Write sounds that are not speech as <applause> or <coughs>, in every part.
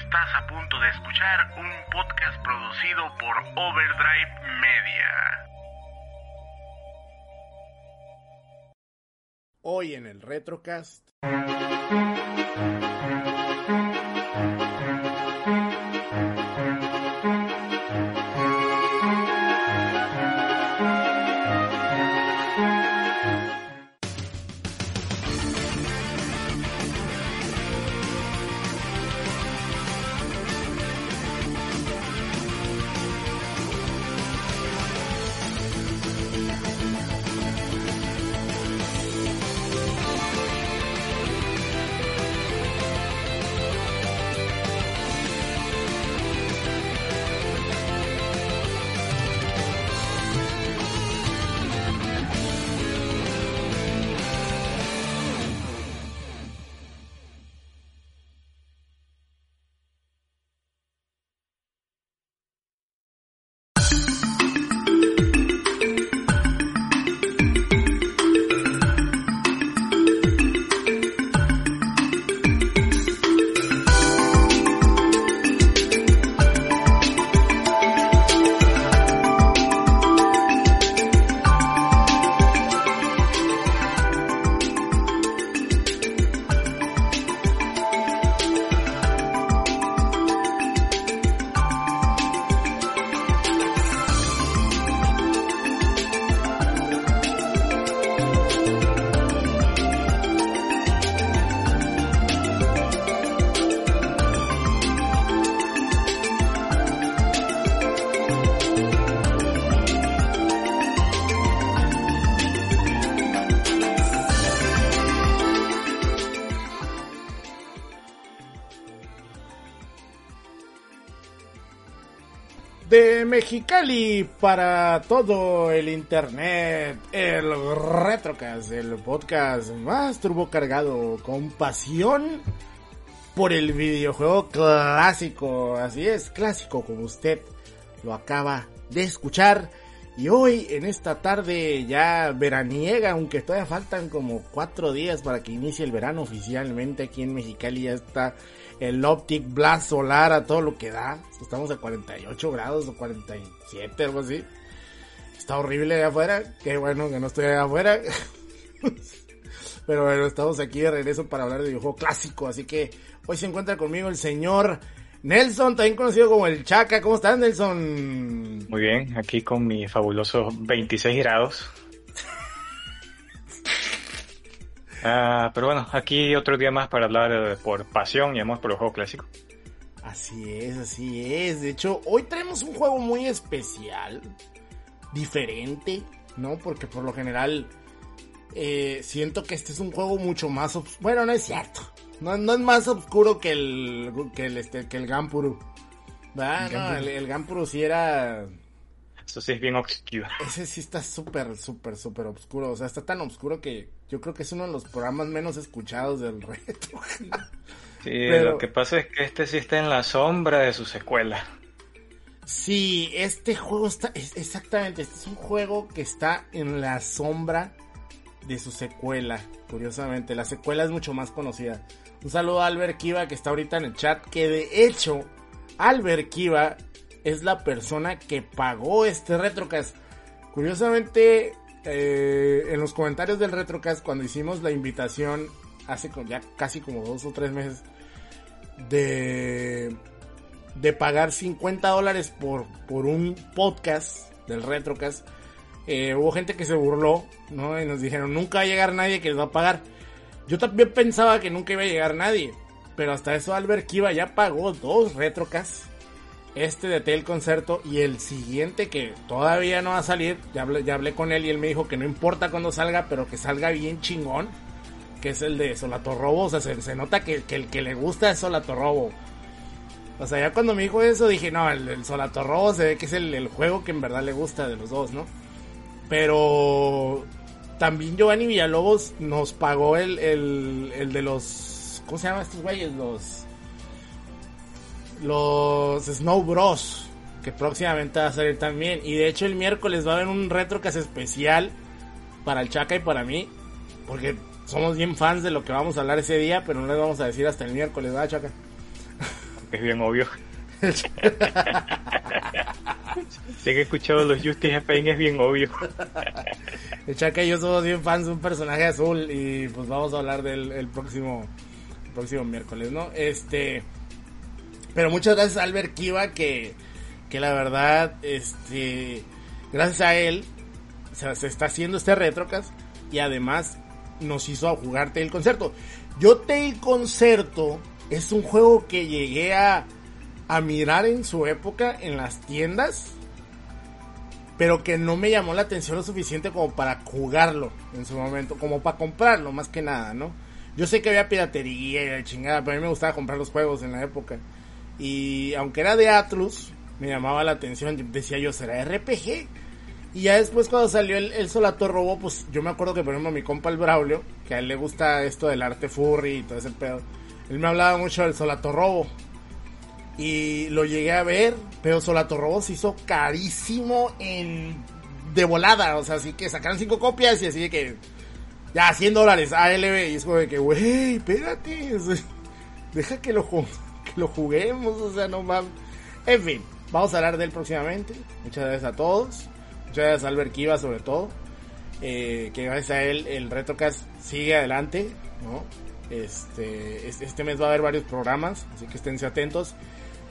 Estás a punto de escuchar un podcast producido por Overdrive Media. Hoy en el Retrocast. De Mexicali para todo el internet, el Retrocast, el podcast más turbo cargado con pasión por el videojuego clásico. Así es, clásico como usted lo acaba de escuchar. Y hoy, en esta tarde ya veraniega, aunque todavía faltan como cuatro días para que inicie el verano oficialmente aquí en Mexicali, ya está el Optic Blast solar a todo lo que da. Estamos a 48 grados o 47, algo así. Está horrible allá afuera. Qué bueno que no estoy allá afuera. <laughs> Pero bueno, estamos aquí de regreso para hablar de videojuego clásico. Así que hoy se encuentra conmigo el señor Nelson, también conocido como el Chaca. ¿Cómo estás, Nelson? Muy bien, aquí con mi fabuloso 26 grados. <laughs> Ah, pero bueno, aquí otro día más para hablar por pasión y amor por el juego clásico. Así es, así es. De hecho, hoy tenemos un juego muy especial, diferente, ¿no? Porque por lo general eh, siento que este es un juego mucho más... Bueno, no es cierto. No, no, es más oscuro que el, que el, este, que el Gampuru. ¿Verdad? No, el, el Gampuru sí era eso sí es bien oscuro. <laughs> Ese sí está súper, súper, súper oscuro. O sea, está tan oscuro que yo creo que es uno de los programas menos escuchados del <laughs> retro. Sí, lo que pasa es que este sí está en la sombra de su secuela. Sí, este juego está, exactamente, este es un juego que está en la sombra de su secuela, curiosamente. La secuela es mucho más conocida. Un saludo a Albert Kiva que está ahorita en el chat, que de hecho, Albert Kiva es la persona que pagó este Retrocast. Curiosamente, eh, en los comentarios del Retrocast, cuando hicimos la invitación hace ya casi como dos o tres meses, de, de pagar 50 dólares por, por un podcast del Retrocast, eh, hubo gente que se burló, ¿no? Y nos dijeron, nunca va a llegar nadie que les va a pagar. Yo también pensaba que nunca iba a llegar nadie. Pero hasta eso Albert Kiva ya pagó dos Retrocasts este de Tel Concerto y el siguiente que todavía no va a salir, ya hablé, ya hablé con él y él me dijo que no importa cuando salga, pero que salga bien chingón. que es el de Solatorrobo. O sea, se, se nota que, que, el que le gusta es Solatorrobo. O sea, ya cuando me dijo eso dije, no, el, el Solatorrobo se ve que es el, el, juego que en verdad le gusta de los dos, ¿no? Pero también Giovanni Villalobos nos pagó el, el, el de los... ¿Cómo se llaman estos güeyes? Los... Los Snow Bros. Que próximamente va a salir también. Y de hecho el miércoles va a haber un Retrocast especial para el Chaca y para mí. Porque somos bien fans de lo que vamos a hablar ese día, pero no les vamos a decir hasta el miércoles, ¿verdad, Chaca? Es bien obvio. <laughs> sé que he escuchado los Justice Pain, es bien obvio. <laughs> El Chaca y yo somos bien fans de un personaje azul y pues vamos a hablar del el próximo, el próximo miércoles, ¿no? Este... Pero muchas gracias a Albert Kiva que, que la verdad, este... Gracias a él se, está haciendo este retrocast y además nos hizo jugarte el concierto. Yo el Concerto es un juego que llegué a, a mirar en su época en las tiendas, pero que no me llamó la atención lo suficiente como para jugarlo en su momento, como para comprarlo más que nada, ¿no? Yo sé que había piratería y chingada, pero a mí me gustaba comprar los juegos en la época. Y aunque era de Atlus, me llamaba la atención, decía yo, ¿será RPG? Y ya después cuando salió el, el Solator Robo, pues yo me acuerdo que por ejemplo mi compa el Braulio, que a él le gusta esto del arte furry y todo ese pedo, él me hablaba mucho del Solator Robo. Y lo llegué a ver, pero Solator Robo se hizo carísimo en de volada, o sea, así que sacaron cinco copias y así de que ya 100 dólares ALB y es como de que, güey, espérate, deja que lo, que lo juguemos, o sea, no mames. En fin, vamos a hablar de él próximamente. Muchas gracias a todos. Muchas gracias a Albert Kiva sobre todo. Eh, que gracias a él el Retrocast sigue adelante, ¿no? Este, este mes va a haber varios programas, así que esténse atentos.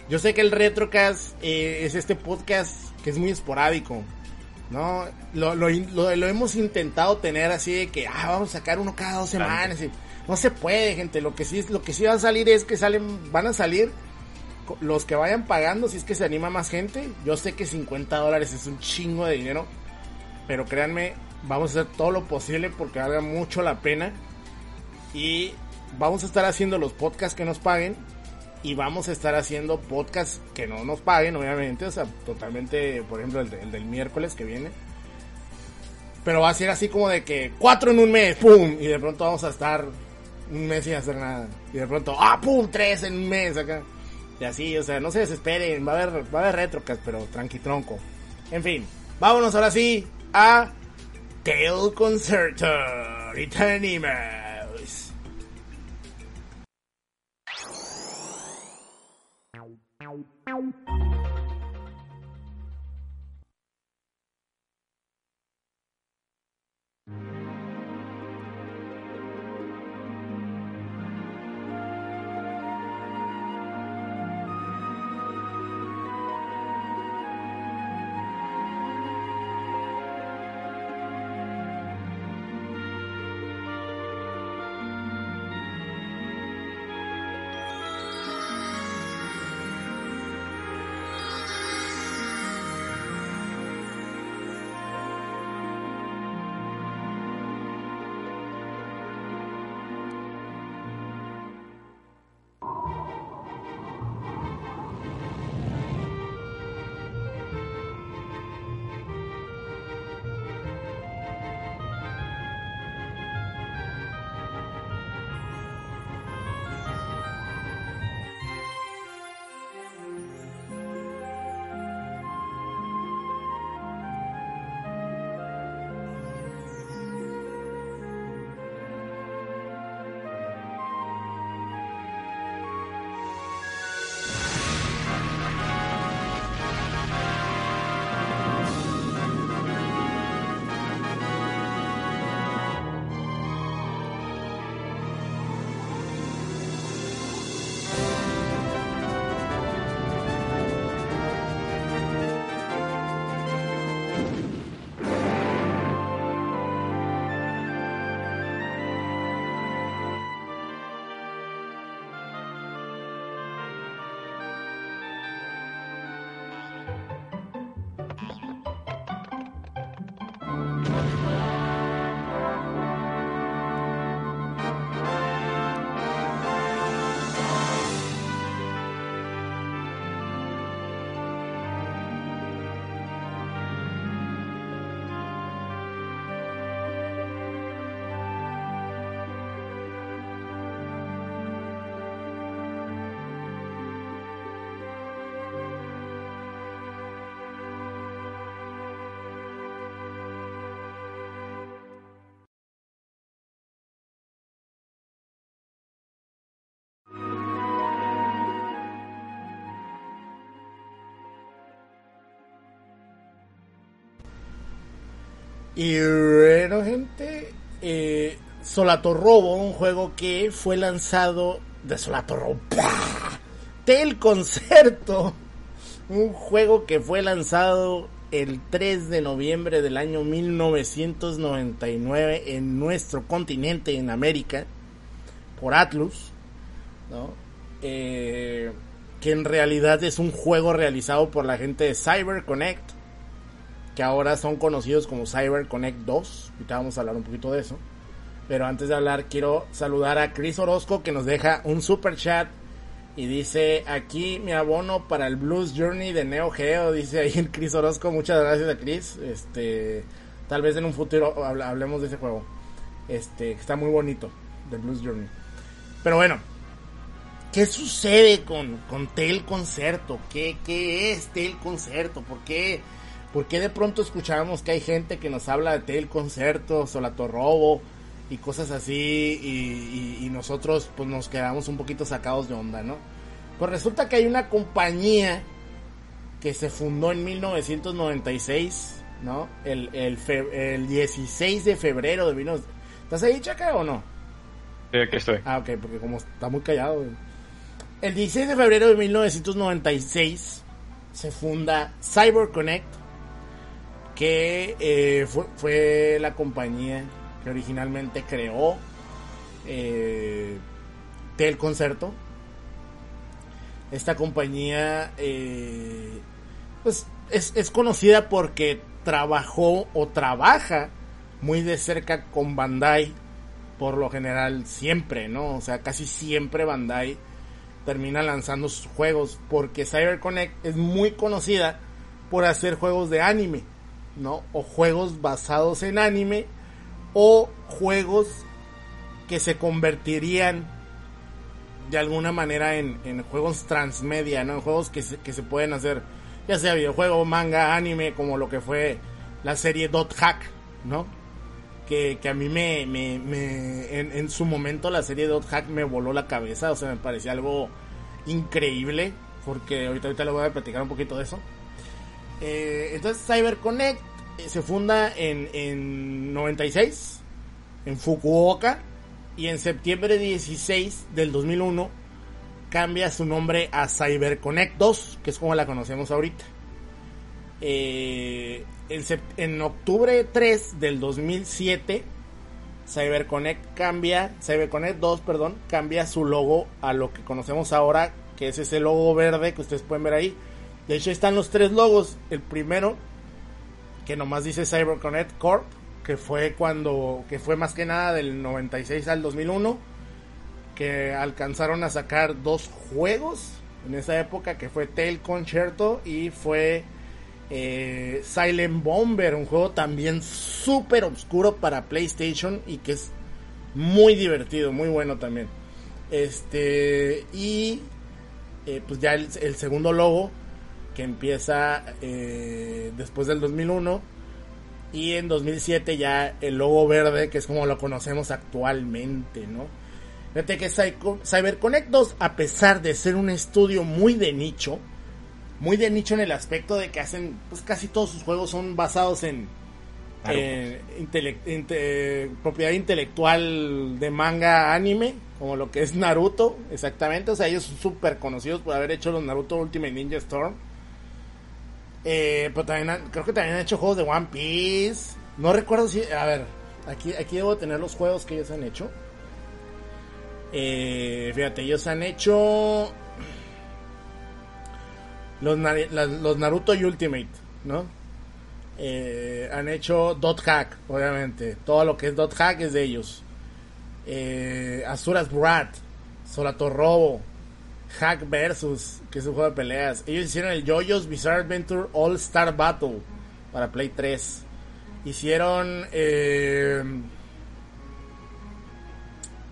Yo sé que el Retrocast eh, es este podcast que es muy esporádico, ¿no? Lo, lo, lo, lo, hemos intentado tener así de que, ah, vamos a sacar uno cada dos semanas. Y no se puede, gente. Lo que sí, lo que sí va a salir es que salen, van a salir los que vayan pagando, si es que se anima más gente. Yo sé que 50 dólares es un chingo de dinero, pero créanme, vamos a hacer todo lo posible porque valga mucho la pena. Y vamos a estar haciendo los podcasts que nos paguen y vamos a estar haciendo podcasts que no nos paguen, obviamente, o sea, totalmente, por ejemplo, el, de, el, del miércoles que viene. Pero va a ser así como de que cuatro en un mes, ¡pum! Y de pronto vamos a estar un mes sin hacer nada. Y de pronto, ¡ah, pum! Tres en un mes acá. Y así, o sea, no se desesperen, va a haber, va a haber retrocas, pero tranqui tronco. En fin, vámonos ahora sí a Tail Concerto. Y te Y bueno, gente, eh, Solato Robo, un juego que fue lanzado de Solato Robo. Tel Concerto, un juego que fue lanzado el 3 de noviembre del año 1999 en nuestro continente, en América, por Atlus, ¿no? Eh, que en realidad es un juego realizado por la gente de Cyber Connect, que ahora son conocidos como Cyber Connect 2. Ahorita vamos a hablar un poquito de eso. Pero antes de hablar, quiero saludar a Chris Orozco que nos deja un super chat y dice aquí mi abono para el Blues Journey de Neo Geo. Dice ahí el Chris Orozco. Muchas gracias a Chris. Este, tal vez en un futuro hablemos de ese juego. Este, está muy bonito, del Blues Journey. Pero bueno, ¿qué sucede con, con Tel Concerto? ¿Qué, ¿Qué es Tel Concerto? ¿Por qué, ¿Por qué de pronto escuchamos que hay gente que nos habla de Tel Concerto, Solato Robo? y cosas así y, nosotros pues nos quedamos un poquito sacados de onda, ¿no? Pues resulta que hay una compañía que se fundó en 1996, ¿no? El, el, el 16 de febrero de 1996. ¿Estás ahí, Chaca, o no? Sí, aquí estoy. Ah, ok, porque como está muy callado. El 16 de febrero de 1996 se funda CyberConnect, que eh, fue, la compañía originalmente creó eh, Tel Concerto. Esta compañía eh, pues es, conocida porque trabajó o trabaja muy de cerca con Bandai por lo general siempre, ¿no? O sea, casi siempre Bandai termina lanzando sus juegos porque CyberConnect es muy conocida por hacer juegos de anime, ¿no? O juegos basados en anime o juegos que se convertirían de alguna manera en, juegos transmedia, ¿no? En juegos que se, que se pueden hacer, ya sea videojuego, manga, anime, como lo que fue la serie Dot Hack, ¿no? Que, a mí me, me, en, su momento la serie Dot Hack me voló la cabeza, o sea, me parecía algo increíble, porque ahorita, ahorita le voy a platicar un poquito de eso. Eh, entonces CyberConnect se funda en, en 96 en Fukuoka y en septiembre 16 del 2001 cambia su nombre a CyberConnect 2, que es como la conocemos ahorita. Eh, en, octubre 3 del 2007 CyberConnect cambia, CyberConnect 2, perdón, cambia su logo a lo que conocemos ahora, que es ese logo verde que ustedes pueden ver ahí. De hecho, están los tres logos. El primero que nomás dice CyberConnect Corp, que fue cuando, que fue más que nada del 96 al 2001, que alcanzaron a sacar dos juegos en esa época, que fue Tail Concerto y fue eh, Silent Bomber, un juego también súper oscuro para PlayStation y que es muy divertido, muy bueno también. Este, y eh, pues ya el, el segundo logo que empieza eh, después del 2001 y en 2007 ya el logo verde que es como lo conocemos actualmente, ¿no? Fíjate que CyberConnect 2 a pesar de ser un estudio muy de nicho, muy de nicho en el aspecto de que hacen, pues casi todos sus juegos son basados en propiedad intelectual de manga anime, como lo que es Naruto, exactamente. O sea, ellos son súper conocidos por haber hecho los Naruto Ultimate Ninja Storm. Eh, pero también creo que también han hecho juegos de One Piece. No recuerdo si. A ver, aquí, aquí debo tener los juegos que ellos han hecho. Eh, fíjate, ellos han hecho. Los, Naruto Ultimate, ¿no? Eh, han hecho Dot Hack, obviamente. Todo lo que es Dot Hack es de ellos. Eh, Asuras Brat, Solato Robo, Hack Versus, que es un juego de peleas. Ellos hicieron el JoJo's Bizarre Adventure All Star Battle para Play 3. Hicieron. Eh,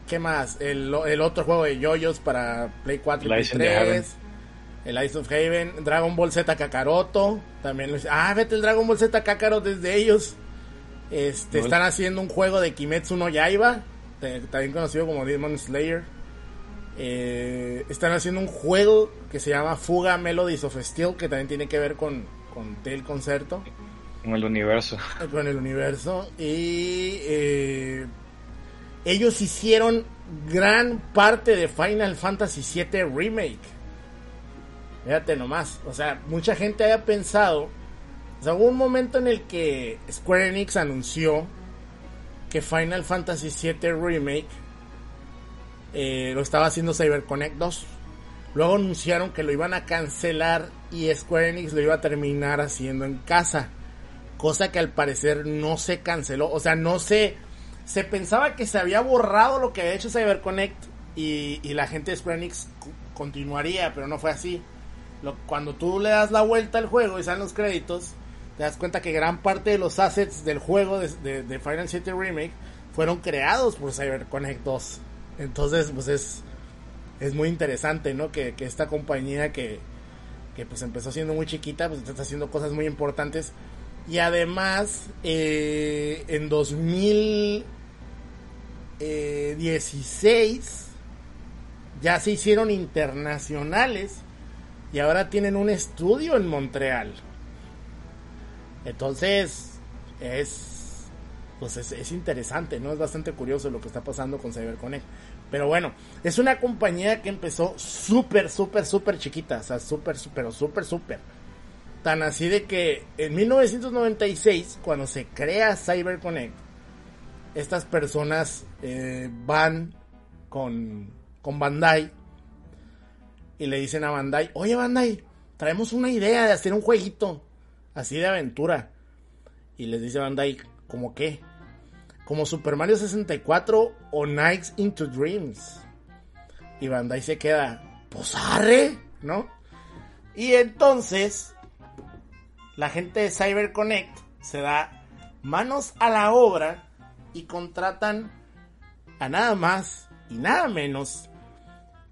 ¿Qué más? El, otro juego de JoJo's para Play 4 y Play 3. El Ice of Haven. Dragon Ball Z Kakaroto. También lo Ah, vete el Dragon Ball Z Kakaroto desde ellos. Este, están haciendo un juego de Kimetsu no Yaiba. También conocido como Demon Slayer. Eh, están haciendo un juego que se llama Fuga Melodies of Steel, que también tiene que ver con, con Tail Concerto. Con el universo. <laughs> Con el universo. Y eh, ellos hicieron gran parte de Final Fantasy VII Remake. Fíjate nomás. O sea, mucha gente había pensado. O sea, hubo un momento en el que Square Enix anunció que Final Fantasy VII Remake eh, lo estaba haciendo CyberConnect 2. Luego anunciaron que lo iban a cancelar y Square Enix lo iba a terminar haciendo en casa. Cosa que al parecer no se canceló. O sea, no se... Se pensaba que se había borrado lo que había hecho CyberConnect y, la gente de Square Enix continuaría, pero no fue así. Cuando tú le das la vuelta al juego y salen los créditos, te das cuenta que gran parte de los assets del juego de, de, de Final Fantasy Remake fueron creados por CyberConnect 2. Entonces, pues es, es muy interesante, ¿no? Que, que esta compañía que, que, pues empezó siendo muy chiquita, pues está haciendo cosas muy importantes. Y además, eh, en 2016 ya se hicieron internacionales y ahora tienen un estudio en Montreal. Entonces, es pues es, es, interesante, ¿no? Es bastante curioso lo que está pasando con CyberConnect. Pero bueno, es una compañía que empezó súper, súper, súper chiquita, o sea, súper, súper, súper, súper. Tan así de que en 1996, cuando se crea CyberConnect, estas personas eh, van con, con Bandai y le dicen a Bandai, oye Bandai, traemos una idea de hacer un jueguito así de aventura. Y les dice Bandai, ¿Como qué? Como Super Mario 64 o Nights into Dreams. Y Bandai se queda, pues arre, ¿no? Y entonces, la gente de CyberConnect se da manos a la obra y contratan a nada más y nada menos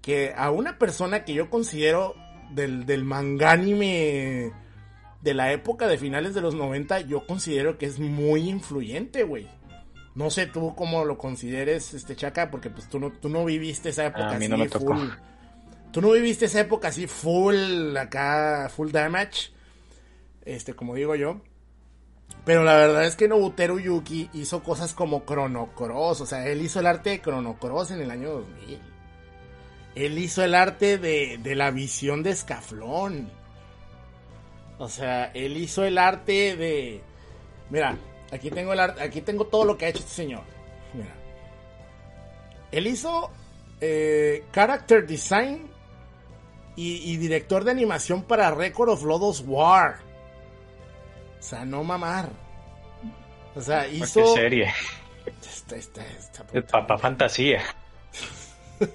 que a una persona que yo considero del, del mangánime de la época de finales de los 90, yo considero que es muy influyente, güey. No sé tú cómo lo consideres, este Chaca, porque pues tú no, tú no viviste esa época a mí así no me tocó. full. Tú no viviste esa época así full, acá, full damage. Este, como digo yo. Pero la verdad es que Nobuteru Yuki hizo cosas como Chrono Cross. O sea, él hizo el arte de Chrono Cross en el año 2000. Él hizo el arte de, de la visión de Escaflón. O sea, él hizo el arte de. Mira, aquí tengo el arte, aquí tengo todo lo que ha hecho este señor. Mira. Él hizo eh, character design y, y, director de animación para Record of Lodos War. O sea, no mamar. O sea, hizo. ¿Qué serie? Esta, esta, esta, El papá fantasía. <laughs>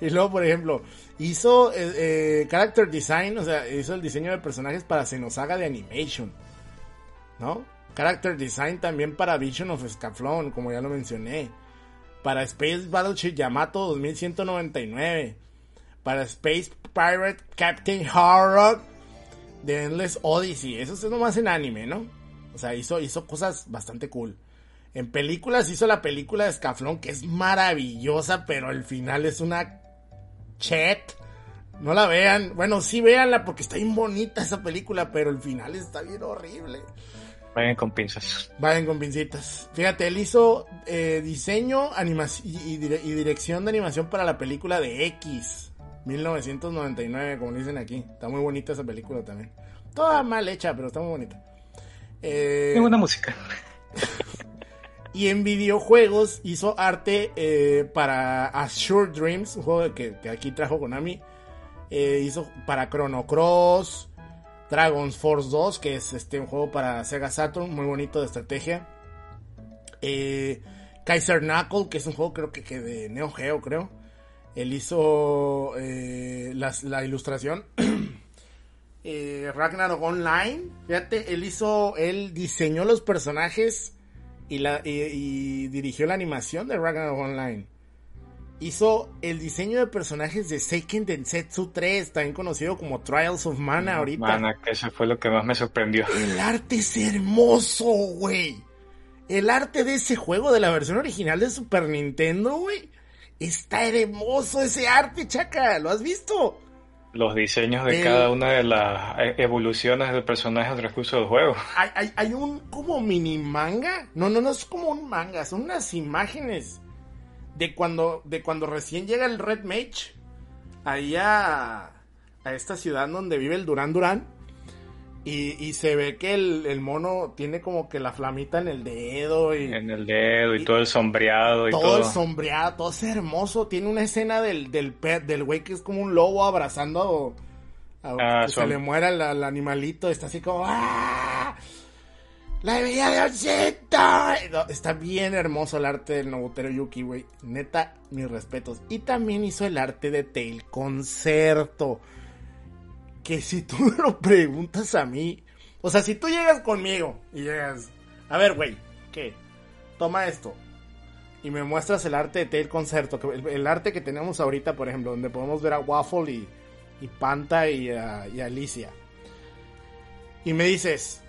y luego, por ejemplo, hizo eh, eh, character design, o sea, hizo el diseño de personajes para Xenosaga de Animation, ¿no? Character design también para Vision of Scaflón, como ya lo mencioné. Para Space Battleship Yamato 2199. Para Space Pirate Captain Harrock de Endless Odyssey. Eso es nomás en anime, ¿no? O sea, hizo, hizo cosas bastante cool. En películas hizo la película de Scaflón, que es maravillosa, pero el final es una chet. No la vean. Bueno, sí véanla porque está bien bonita esa película, pero el final está bien horrible. Vayan con pinzas. Vayan con pincitas. Fíjate, él hizo eh, diseño y, y, dirección de animación para la película de X. 1999, como dicen aquí. Está muy bonita esa película también. Toda mal hecha, pero está muy bonita. Eh, Tiene buena música. <laughs> Y en videojuegos hizo arte eh, para Assure Dreams, un juego que, que aquí trajo Konami. Eh, hizo para Chrono Cross, Dragon's Force 2, que es este un juego para Sega Saturn, muy bonito de estrategia. Eh, Kaiser Knuckle, que es un juego creo que, que de Neo Geo, creo. Él hizo la ilustración. <clears throat> eh, Ragnarok Online, fíjate, él hizo, él diseñó los personajes y, la, y, y, dirigió la animación de Ragnarok Online. Hizo el diseño de personajes de Seiken Densetsu 3, también conocido como Trials of Mana ahorita. Mana, que eso fue lo que más me sorprendió. El arte es hermoso, güey. El arte de ese juego, de la versión original de Super Nintendo, güey. Está hermoso ese arte, chaca. ¿Lo has visto? Los diseños de cada una de las e- evoluciones del personaje al transcurso del juego. <laughs> Hay, hay, hay un como mini manga. No, no, no es como un manga, son unas imágenes de cuando, de cuando recién llega el Red Mage ahí a, a esta ciudad donde vive el Durán Durán. Y, y se ve que el, el mono tiene como que la flamita en el dedo y En el dedo y, todo el sombreado y todo, todo. el sombreado, todo es hermoso. Tiene una escena del, del pe- del güey que es como un lobo abrazando a, a- Ah, que son- se le muera el, el animalito. Está así como ¡Ah! ¡La bebida de Ochenta! No, Está bien hermoso el arte del Nobutero Yuki, güey. Neta, mis respetos. Y también hizo el arte de Tail Concerto. Que si tú me lo preguntas a mí. O sea, si tú llegas conmigo y llegas. A ver, güey, ¿qué? Toma esto y me muestras el arte de Tail Concerto, el, arte que tenemos ahorita, por ejemplo, donde podemos ver a Waffle y, y Panta y a, y Alicia. Y me dices,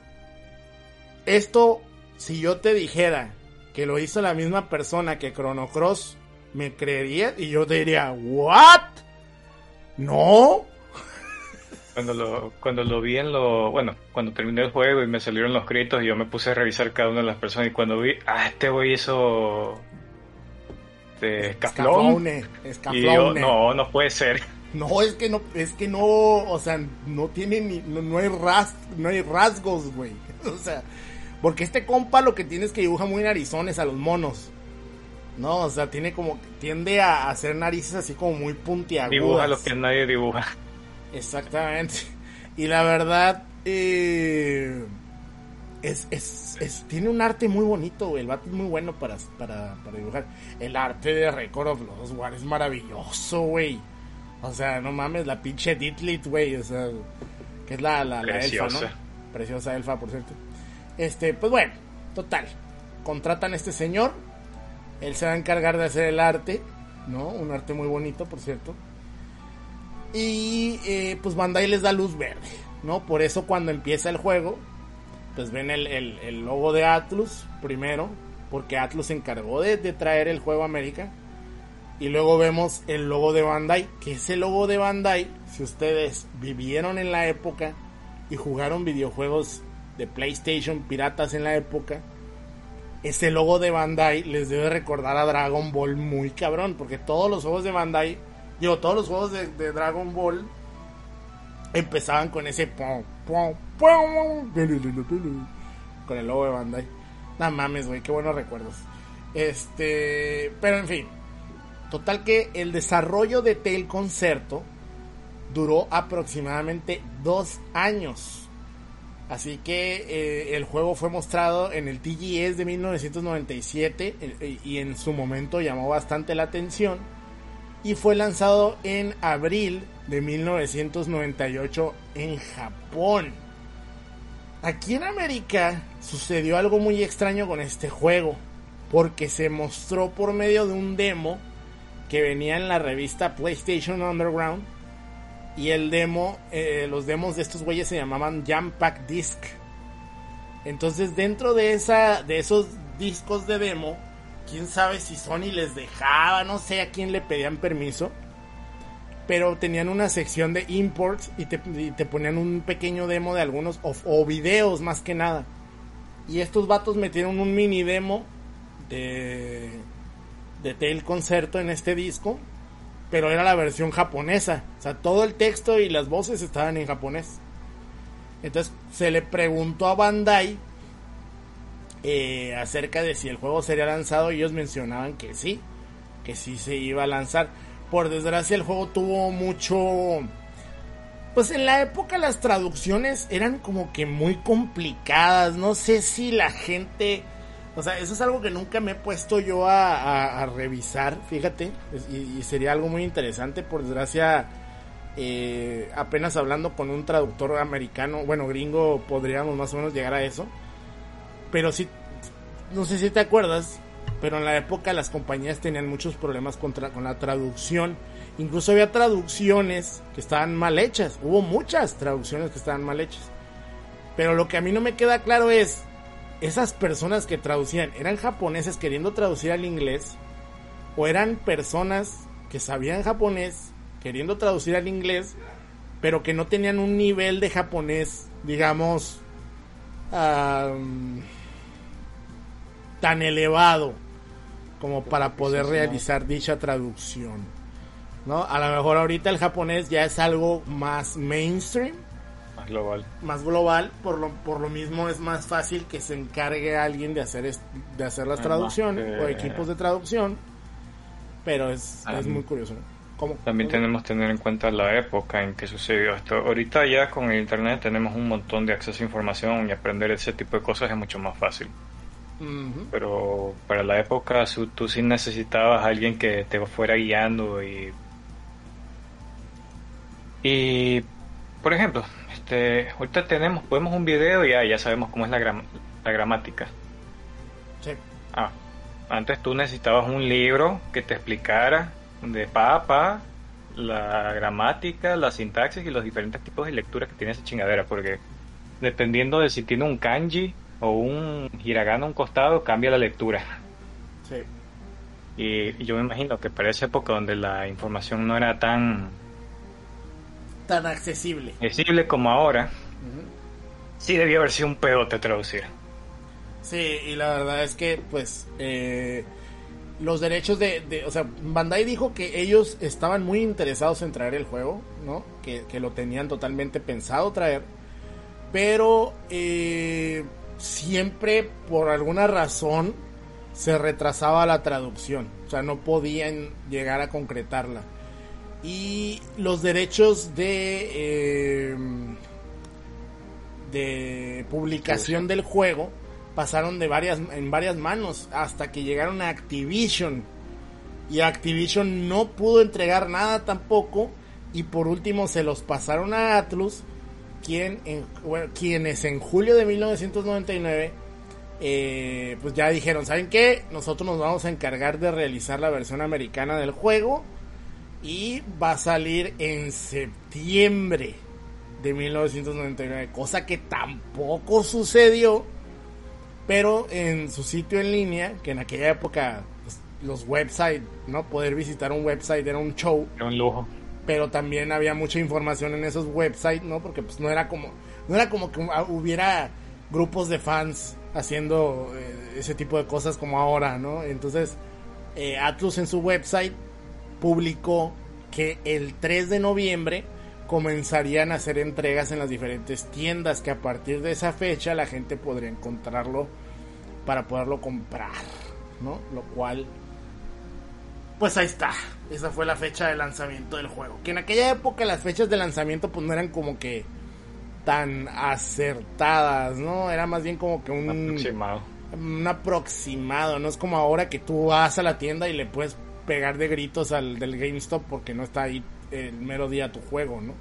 esto, si yo te dijera que lo hizo la misma persona que Chrono Cross, ¿me creerías? Y yo te diría, ¿what? No. Cuando lo, cuando lo vi en lo, bueno, cuando terminé el juego y me salieron los créditos, yo me puse a revisar cada una de las personas y cuando vi, ah, este güey hizo de Scaflón. Escaflowne, Y yo, no, no puede ser. <laughs> No, es que no, es que no, o sea, no tiene ni, no, no hay ras, no hay rasgos, güey. <laughs> O sea, porque este compa lo que tiene es que dibuja muy narizones a los monos. No, o sea, tiene como, tiende a hacer narices así como muy puntiagudas. Dibuja lo que nadie dibuja. Exactamente. Y la verdad, eh, es, es, es- tiene un arte muy bonito. El vato es muy bueno para, para, para dibujar. El arte de Record of Lost War es maravilloso, güey. O sea, no mames, la pinche Ditlit, güey. O sea, que es la, la, la elfa. ¿no? Preciosa elfa, por cierto. Este, pues bueno, total. Contratan a este señor. Él se va a encargar de hacer el arte, ¿no? Un arte muy bonito, por cierto. Y eh, pues Bandai les da luz verde, ¿no? Por eso cuando empieza el juego, pues ven el, el- logo de Atlus primero, porque Atlus se encargó de, de traer el juego a América. Y luego vemos el logo de Bandai, que ese logo de Bandai, si ustedes vivieron en la época y jugaron videojuegos de PlayStation piratas en la época, ese logo de Bandai les debe recordar a Dragon Ball muy cabrón, porque todos los juegos de Bandai, digo, todos los juegos de, Dragon Ball empezaban con ese pom, pom, pom, con el logo de Bandai. No mames, güey, qué buenos recuerdos. Este, pero en fin, total que el desarrollo de Tail Concerto duró aproximadamente dos años. Así que eh, el juego fue mostrado en el TGS de 1997 eh, y en su momento llamó bastante la atención y fue lanzado en abril de 1998 en Japón. Aquí en América sucedió algo muy extraño con este juego porque se mostró por medio de un demo que venía en la revista PlayStation Underground y el demo, eh, los demos de estos güeyes se llamaban Jam Pack Disc. Entonces dentro de esa, de esos discos de demo, quién sabe si Sony les dejaba, no sé a quién le pedían permiso, pero tenían una sección de imports y te, ponían un pequeño demo de algunos o, o videos más que nada. Y estos vatos metieron un mini demo de de Tail Concerto en este disco, pero era la versión japonesa. O sea, todo el texto y las voces estaban en japonés. Entonces se le preguntó a Bandai eh, acerca de si el juego sería lanzado ellos mencionaban que sí, que sí se iba a lanzar. Por desgracia el juego tuvo mucho... Pues en la época las traducciones eran como que muy complicadas. No sé si la gente... O sea, eso es algo que nunca me he puesto yo a, revisar, fíjate. Y, y sería algo muy interesante. Por desgracia, eh, apenas hablando con un traductor americano, bueno, gringo, podríamos más o menos llegar a eso. Pero sí, no sé si te acuerdas, pero en la época las compañías tenían muchos problemas contra, con la traducción. Incluso había traducciones que estaban mal hechas. Hubo muchas traducciones que estaban mal hechas. Pero lo que a mí no me queda claro es, esas personas que traducían, ¿eran japoneses queriendo traducir al inglés? ¿O eran personas que sabían japonés queriendo traducir al inglés? pero que no tenían un nivel de japonés, digamos, am, tan elevado como para poder realizar dicha traducción. ¿No? A lo mejor ahorita el japonés ya es algo más mainstream, Más global. más global, por lo, por lo mismo es más fácil que se encargue alguien de hacer es- de hacer las Además traducciones que- o equipos de traducción, pero es, Ah, es muy curioso. ¿Cómo? También ¿Cómo? tenemos que tener en cuenta la época en que sucedió esto. Ahorita ya con el internet tenemos un montón de acceso a información y aprender ese tipo de cosas es mucho más fácil. Pero para la época tú sí necesitabas a alguien que te fuera guiando y... Y, por ejemplo, este, ahorita tenemos, podemos un video y ya, ya sabemos cómo es la, gram- la gramática. Sí. Ah, antes tú necesitabas un libro que te explicara de pa a pa la gramática, la sintaxis y los diferentes tipos de lectura que tiene esa chingadera, porque dependiendo de si tiene un kanji o un hiragana a un costado, cambia la lectura. Sí. Y, y yo me imagino que para esa época donde la información no era tan Tan accesible. accesible como ahora, Ujú. sí debía haber sido un pedote traducir. Sí, y la verdad es que, pues, eh, los derechos de, de- O sea, Bandai dijo que ellos estaban muy interesados en traer el juego, ¿no? Que, que lo tenían totalmente pensado traer. Pero eh, siempre, por alguna razón, se retrasaba la traducción. O sea, no podían llegar a concretarla. Y los derechos de... eh, de publicación del juego pasaron de varias en varias manos hasta que llegaron a Activision y Activision no pudo entregar nada tampoco y por último se los pasaron a Atlus quien en, bueno, quienes en julio de 1999 eh, pues ya dijeron saben qué nosotros nos vamos a encargar de realizar la versión americana del juego y va a salir en septiembre de 1999, cosa que tampoco sucedió, pero en su sitio en línea, que en aquella época pues, los websites, no poder visitar un website era un show, Era un lujo. Pero también había mucha información en esos websites, ¿no? Porque pues no era como no era como que hubiera grupos de fans haciendo eh, ese tipo de cosas como ahora, ¿no? Entonces, eh, Atlus en su website publicó que el 3 de noviembre comenzarían a hacer entregas en las diferentes tiendas que a partir de esa fecha la gente podría encontrarlo para poderlo comprar, ¿no? Lo cual pues ahí está. Esa fue la fecha de lanzamiento del juego. Que en aquella época las fechas de lanzamiento pues no eran como que tan acertadas, ¿no? Era más bien como que un Aproximado. un aproximado, no es como ahora que tú vas a la tienda y le puedes pegar de gritos al del GameStop porque no está ahí el mero día tu juego, ¿no?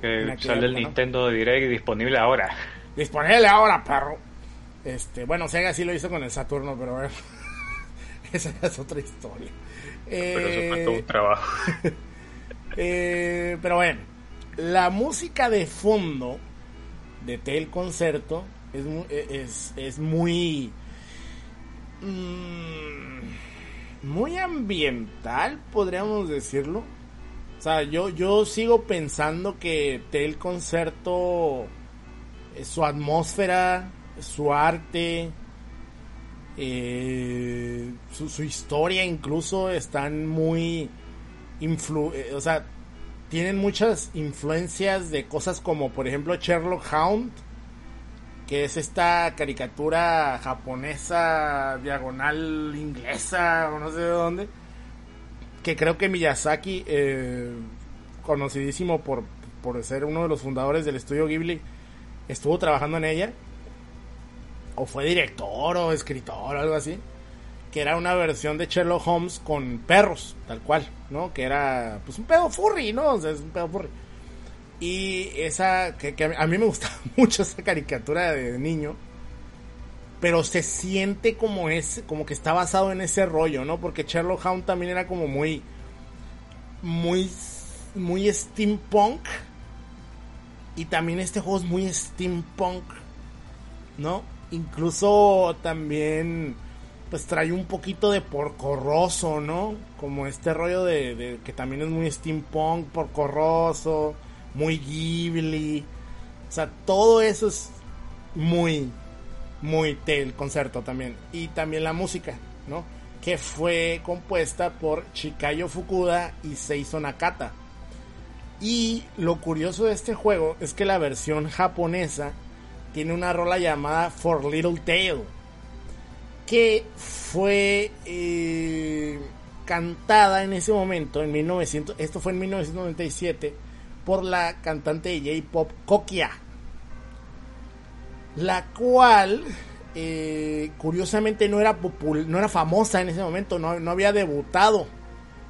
Que sale el época, ¿no? Nintendo Direct disponible ahora. Disponible ahora, perro. Este, bueno, Sega sí lo hizo con el Saturno, pero bueno, <laughs> esa es otra historia. Pero eso fue Eh, todo un trabajo. <laughs> Eh, pero bueno, la música de fondo de Tel Concerto es, mu- es, es muy. mm, muy ambiental, podríamos decirlo. O sea, yo, yo sigo pensando que Tel Concerto, eh, su atmósfera, su arte, eh, su, historia incluso están muy influ eh, o sea tienen muchas influencias de cosas como por ejemplo Sherlock Hound que es esta caricatura japonesa diagonal inglesa o no sé de dónde que creo que Miyazaki eh, conocidísimo por, por ser uno de los fundadores del estudio Ghibli estuvo trabajando en ella o fue director o escritor o algo así, que era una versión de Sherlock Holmes con perros, tal cual, ¿no? Que era pues un pedo furry, ¿no? O sea, es un pedo furry. Y esa, que, que a mí me gustaba <laughs> mucho esa caricatura de niño, pero se siente como es, como que está basado en ese rollo, ¿no? Porque Sherlock Holmes también era como muy, muy, muy steampunk. Y también este juego es muy steampunk, ¿no? Incluso también pues trae un poquito de porcorroso, ¿no? Como este rollo de, que también es muy steampunk, porcorroso, muy Ghibli. O sea, todo eso es muy, muy del concierto también. Y también la música, ¿no? Que fue compuesta por Chikayo Fukuda y Seizo Nakata. Y lo curioso de este juego es que la versión japonesa tiene una rola llamada For Little Tail. Que fue eh, cantada en ese momento, en 1900, esto fue en 1997, por la cantante de J-Pop Kokia la cual eh, curiosamente no era no era famosa en ese momento, no, no había debutado.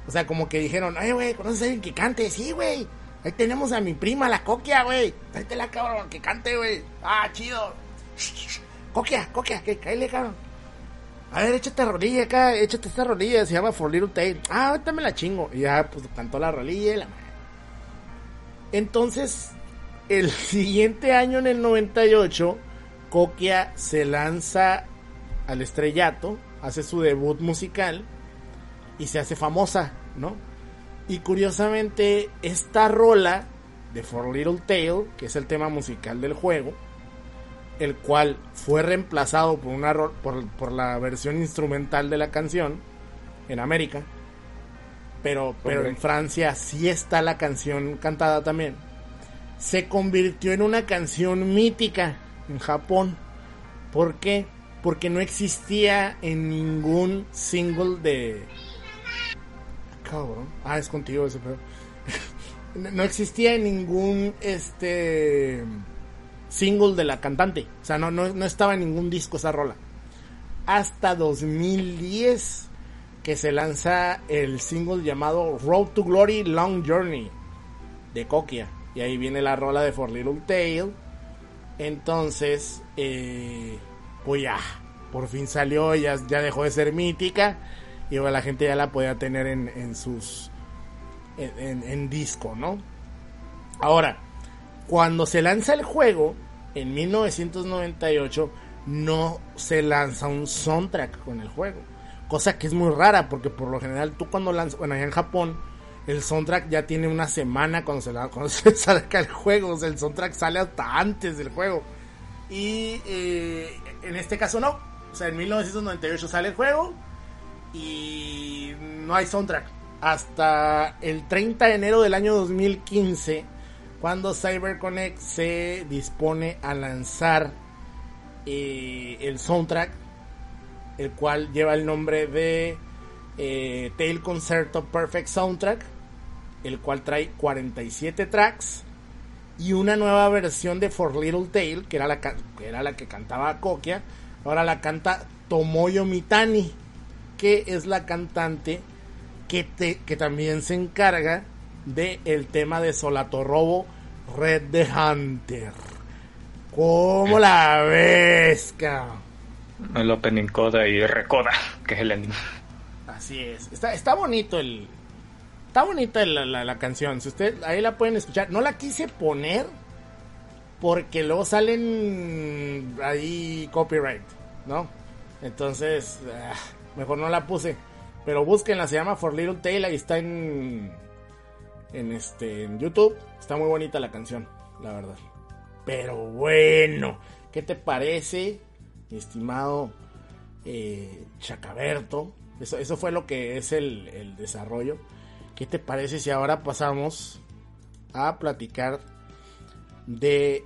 O sea, como que dijeron, ay, güey, ¿conoces a alguien que cante? Sí, güey. Ahí tenemos a mi prima, la Coquia, güey. La cabrón, que cante, güey. Ah, chido. Coquia, Coquia, que caile, cabrón. A ver, échate rolilla acá, échate esta rolilla, se llama For Little Tail. Ah, ahorita me la chingo. Y ya, pues cantó la rolilla y la Entonces, el <laughs> siguiente año, en el 98, Kokia se lanza al estrellato, hace su debut musical y se hace famosa, ¿no? Y curiosamente, esta rola de For Little Tail, que es el tema musical del juego, el cual fue reemplazado por, una, por, por la versión instrumental de la canción en América, pero, pero en Francia sí está la canción cantada también, se convirtió en una canción mítica en Japón. ¿Por qué? Porque no existía en ningún single de... Cabrón. Ah, es contigo ese pedo. <laughs> no existía ningún este single de la cantante. O sea, no, no, no estaba en ningún disco esa rola. Hasta 2010 que se lanza el single llamado Road to Glory Long Journey de Kokia. Y ahí viene la rola de For Little Tail entonces, eh, pues ya, por fin salió, ya, ya dejó de ser mítica y la gente ya la podía tener en, en sus en, disco, ¿no? Ahora, cuando se lanza el juego en 1998 no se lanza un soundtrack con el juego, cosa que es muy rara porque por lo general tú cuando lanzas, bueno, allá en Japón el soundtrack ya tiene una semana cuando se, <laughs> cuando se saca el juego. O sea, el soundtrack sale hasta antes del juego. Y eh, en este caso no. O sea, en 1998 sale el juego y no hay soundtrack. Hasta el 30 de enero del año 2015, cuando CyberConnect se dispone a lanzar eh, el soundtrack, el cual lleva el nombre de eh, Tail Concerto Perfect Soundtrack el cual trae 47 tracks y una nueva versión de For Little Tail, que era la, que, era la que cantaba Kokia, ahora la canta Tomoyo Mitani, que es la cantante que, te, que también se encarga de el tema de Solato Robo Red the Hunter. ¿Cómo la ves, cabrón? El opening coda y recoda, que es el ending. Así es. Está, está bonito el, Está bonita la, canción. Si usted ahí la pueden escuchar. No la quise poner porque luego salen ahí copyright, ¿no? Entonces, ah, mejor no la puse. Pero búsquenla, se llama For Little Tail, ahí está en en este en YouTube. Está muy bonita la canción, la verdad. Pero bueno, ¿qué te parece, mi estimado eh, Chacaberto? Eso, eso fue lo que es el, el desarrollo. ¿Qué te parece si ahora pasamos a platicar de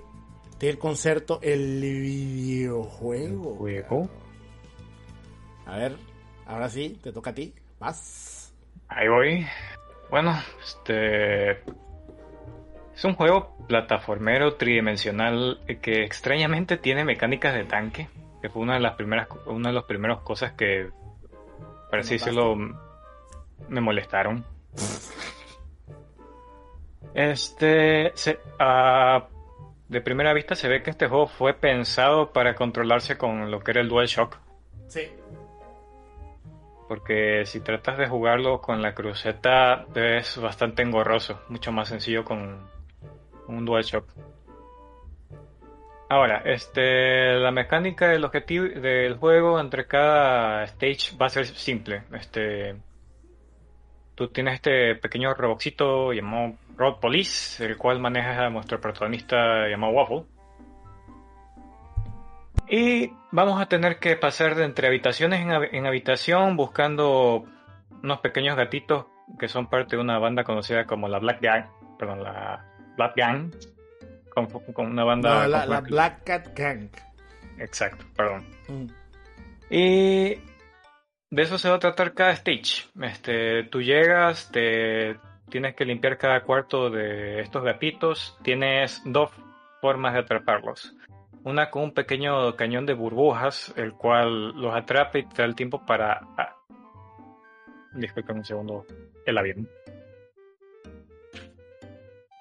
del concierto el videojuego? ¿Juego? A ver, ahora sí, te toca a ti. Vas. Ahí voy. Bueno, este es un juego plataformero tridimensional que extrañamente tiene mecánicas de tanque, que fue una de las primeras una de las primeras cosas que para así decirlo me molestaron este, ah, de primera vista se ve que este juego fue pensado para controlarse con lo que era el DualShock. Sí. Porque si tratas de jugarlo con la cruceta es bastante engorroso, mucho más sencillo con un DualShock. Ahora, este, la mecánica del objetivo del juego entre cada stage va a ser simple. Este, tú tienes este pequeño robotcito llamado Road Police, el cual maneja a nuestro protagonista llamado Waffle. Y vamos a tener que pasar de entre habitaciones en, habitación buscando unos pequeños gatitos que son parte de una banda conocida como la Black Gang, perdón, la Black Gang, con, una banda... la, Black Cat Gang. Exacto, perdón. Mm. Y de eso se va a tratar cada stage. Este, tú llegas, te tienes que limpiar cada cuarto de estos gatitos. Tienes dos formas de atraparlos. Una con un pequeño cañón de burbujas, el cual los atrapa y te da el tiempo para... Ah, disculpen un segundo el avión.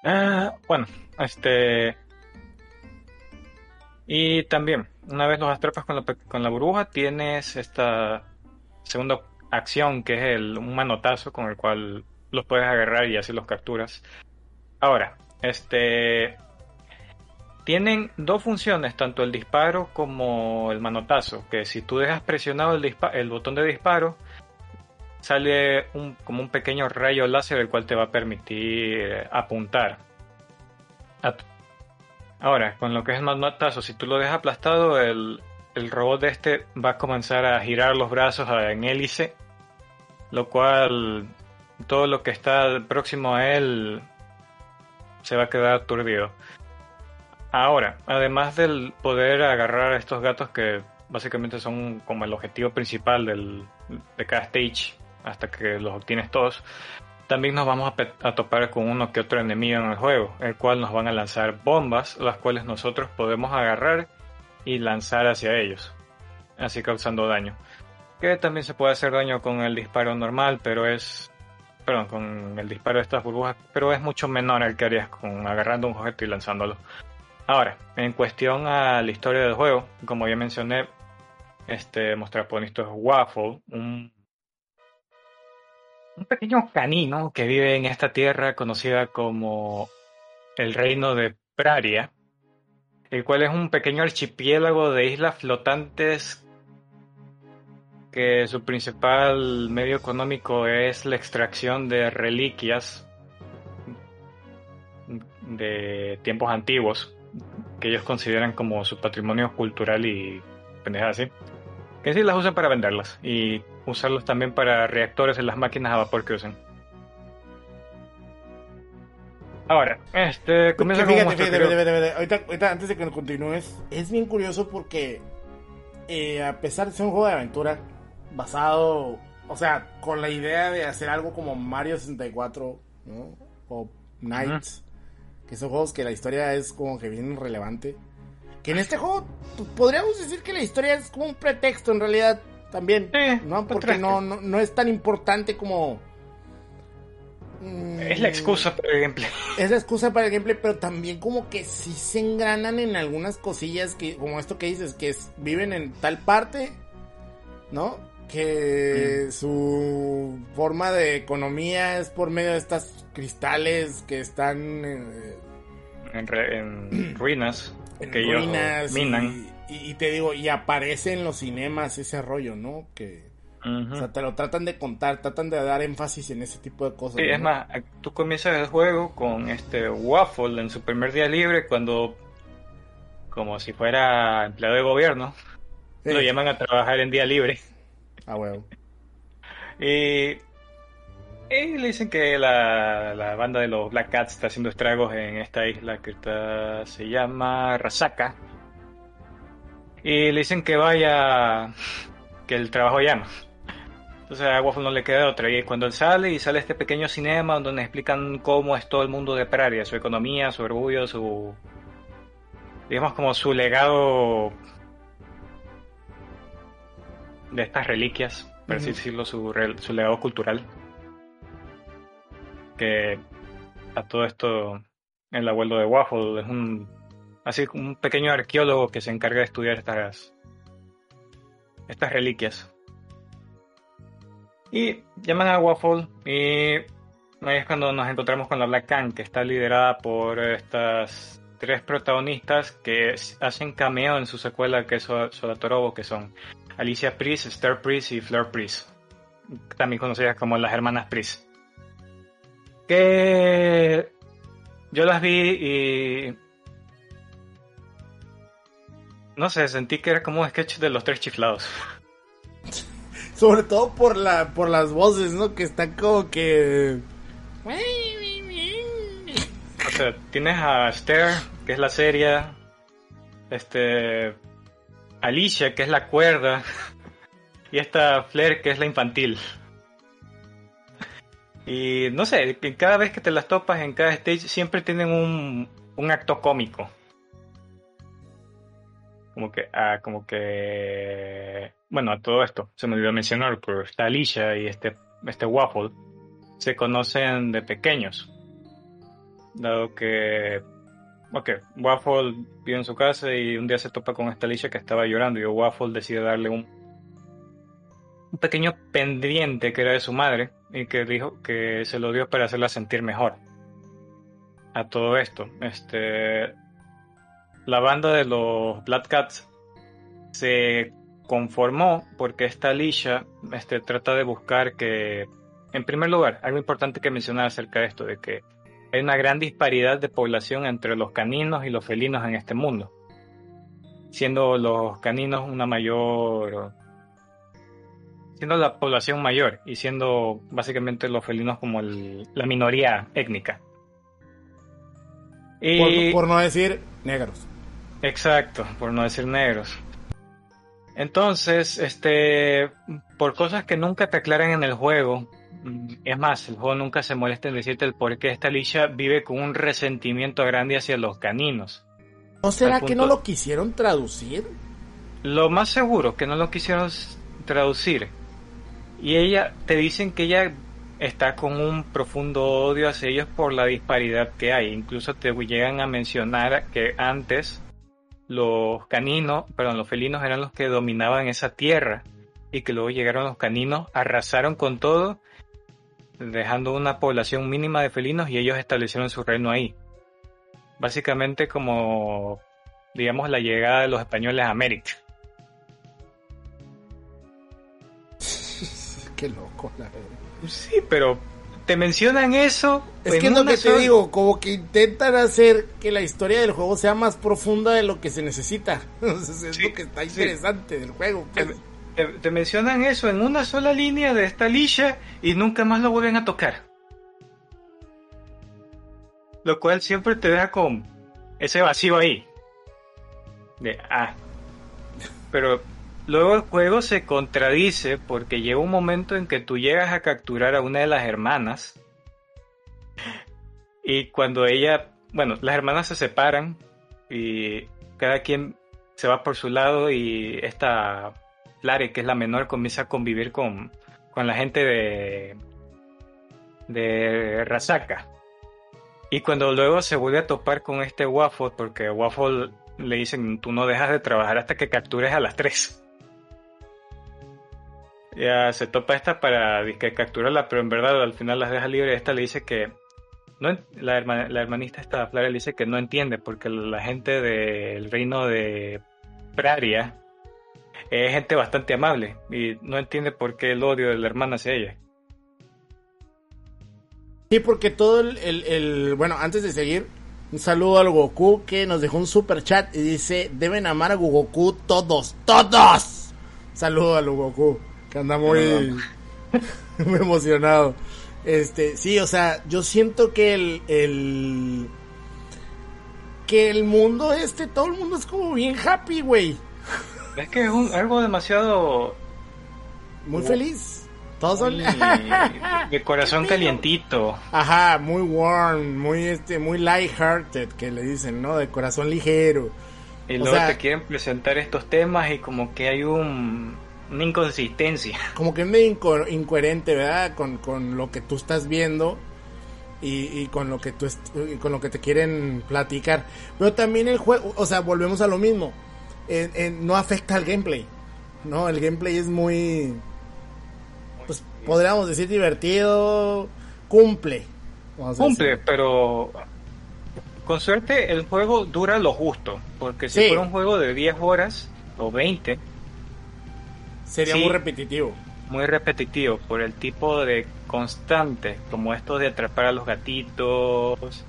Ah, bueno, este... Y también, una vez los atrapas con la, con la burbuja, tienes esta segunda acción que es el, un manotazo con el cual los puedes agarrar y así los capturas. Ahora, este tienen dos funciones, tanto el disparo como el manotazo, que si tú dejas presionado el, botón de disparo, sale como un pequeño rayo láser el cual te va a permitir eh, apuntar. Ahora, con lo que es el manotazo, si tú lo dejas aplastado, el, el robot de este va a comenzar a girar los brazos en hélice, lo cual todo lo que está próximo a él se va a quedar aturdido. Ahora, además del poder agarrar a estos gatos que básicamente son como el objetivo principal del, de cada stage hasta que los obtienes todos, también nos vamos a, a, topar con uno que otro enemigo en el juego, el cual nos van a lanzar bombas, las cuales nosotros podemos agarrar y lanzar hacia ellos, así causando daño. Que también se puede hacer daño con el disparo normal, pero es perdón, con el disparo de estas burbujas, pero es mucho menor al que harías con agarrando un objeto y lanzándolo. Ahora, en cuestión a la historia del juego, como ya mencioné, este protagonista es Waffle, un, un pequeño canino que vive en esta tierra conocida como el reino de Praria, el cual es un pequeño archipiélago de islas flotantes que su principal medio económico es la extracción de reliquias de tiempos antiguos que ellos consideran como su patrimonio cultural y pendejadas así. Que sí las usan para venderlas y usarlos también para reactores en las máquinas a vapor que usan. Ahora, este comienza fíjate, fíjate, fíjate, Ahorita, ahorita, antes de que continúes, es bien curioso porque eh, a pesar de ser un juego de aventura basado, o sea, con la idea de hacer algo como Mario 64, ¿no? O Knights, que son juegos que la historia es como que bien relevante. Que en este juego podríamos decir que la historia es como un pretexto en realidad también, ¿no? Porque no, no, no es tan importante como es la excusa para el gameplay. <laughs> Es la excusa para el gameplay, pero también como que sí se engranan en algunas cosillas que, como esto que dices, que viven en tal parte, ¿no? Que mm. su forma de economía es por medio de estas cristales que están eh, en, <clears throat> ruinas. En que ruinas. minan. Y, y, te digo, y aparece en los cinemas ese rollo, ¿no? Que o sea, te lo tratan de contar, tratan de dar énfasis en ese tipo de cosas. Sí, es más, tú comienzas el juego con este Waffle en su primer día libre cuando, como si fuera empleado de gobierno, lo llaman a trabajar en día libre. Ah, y, y, le dicen que la, la, banda de los Black Cats está haciendo estragos en esta isla que está, se llama Rasaka. Y le dicen que vaya, que el trabajo llama. Entonces a Waffle no le queda otra. Y cuando él sale y sale este pequeño cinema donde explican cómo es todo el mundo de Praria, su economía, su orgullo, su. digamos como su legado de estas reliquias, por así decirlo, su, su legado cultural. Que a todo esto, el abuelo de Waffle es un. así un pequeño arqueólogo que se encarga de estudiar estas. estas reliquias. Y llaman a Waffle y ahí es cuando nos encontramos con la Black Can, que está liderada por estas tres protagonistas que hacen cameo en su secuela que es Solatorobo, que son Alicia Priest, Esther Priest y Fleur Priest, también conocidas como las hermanas Priest. Que yo las vi y no sé, sentí que era como un sketch de los tres chiflados. <laughs> Sobre todo por la por las voces, ¿no? Que están como que O sea, tienes a Esther, que es la seria, este Alicia, que es la cuerda, y esta Flair, que es la infantil. Y no sé, cada vez que te las topas en cada stage siempre tienen un, un acto cómico. Como que, ah, como que, bueno, a todo esto, se me olvidó mencionar, pero esta Alicia y este, este Waffle se conocen de pequeños. Dado que, ok, Waffle vive en su casa y un día se topa con esta Alicia que estaba llorando y Waffle decide darle un, un pequeño pendiente que era de su madre y que dijo que se lo dio para hacerla sentir mejor. A todo esto, este, la banda de los Black Cats se conformó porque esta Alicia este, trata de buscar que, en primer lugar, algo importante que mencionar acerca de esto, de que hay una gran disparidad de población entre los caninos y los felinos en este mundo, siendo los caninos una mayor siendo la población mayor y siendo básicamente los felinos como el, la minoría étnica. por, por no decir negros. Exacto, por no decir negros. Entonces, este, por cosas que nunca te aclaran en el juego, es más, el juego nunca se molesta en decirte el por qué esta Alicia vive con un resentimiento grande hacia los caninos. ¿No será que no lo quisieron traducir? Lo más seguro que no lo quisieron traducir. Y ella, te dicen que ella está con un profundo odio hacia ellos por la disparidad que hay. Incluso te llegan a mencionar que antes los caninos, perdón, los felinos eran los que dominaban esa tierra y que luego llegaron los caninos, arrasaron con todo, dejando una población mínima de felinos y ellos establecieron su reino ahí. Básicamente como, digamos, la llegada de los españoles a América. <laughs> Qué loco, la verdad. Sí, pero te mencionan eso. Es que es lo que te digo, como que intentan hacer que la historia del juego sea más profunda de lo que se necesita. <laughs> Entonces, es Sí, lo que está sí. interesante del juego. Pues. Te- mencionan eso en una sola línea de esta Alicia y nunca más lo vuelven a tocar. Lo cual siempre te deja con ese vacío ahí. De, ah. Pero luego el juego se contradice porque llega un momento en que tú llegas a capturar a una de las hermanas. Y cuando ella, bueno, las hermanas se separan y cada quien se va por su lado y esta Lare, que es la menor, comienza a convivir con, con la gente de, de Rasaka. Y cuando luego se vuelve a topar con este Waffle, porque Waffle le dicen, tú no dejas de trabajar hasta que captures a las tres. <laughs> Ya se topa esta para disque capturarla, pero en verdad al final las deja libres. Esta le dice que no, la, herma- la hermanista esta le dice que no entiende porque la gente del reino de Praria es gente bastante amable y no entiende por qué el odio de la hermana hacia ella. Sí, porque todo el, el- el- Bueno, antes de seguir, un saludo al Goku que nos dejó un super chat y dice: Deben amar a Goku todos, todos. Saludo al Goku, que anda muy, <laughs> muy emocionado. Este, sí, o sea, yo siento que el, el. Que el mundo este, todo el mundo es como bien happy, güey. Es que es un- algo demasiado Muy feliz. Todos son. <laughs> de corazón calientito. Ajá, muy warm, muy este, muy lighthearted que le dicen, ¿no? De corazón ligero. Y O luego sea- te quieren presentar estos temas y como que hay un, una inconsistencia. <laughs> Como que es medio inco- incoherente, ¿verdad? Con, con lo que tú estás viendo y, y con lo que tú con lo que te quieren platicar. Pero también el juego, o sea, volvemos a lo mismo. No afecta al gameplay. No, el gameplay es muy pues podríamos decir divertido, cumple. Cumple, pero con suerte el juego dura lo justo. Porque si Sí. fuera un juego de 10 horas o 20, Sería sí. muy repetitivo. muy repetitivo por el tipo de constante, como esto de atrapar a los gatitos,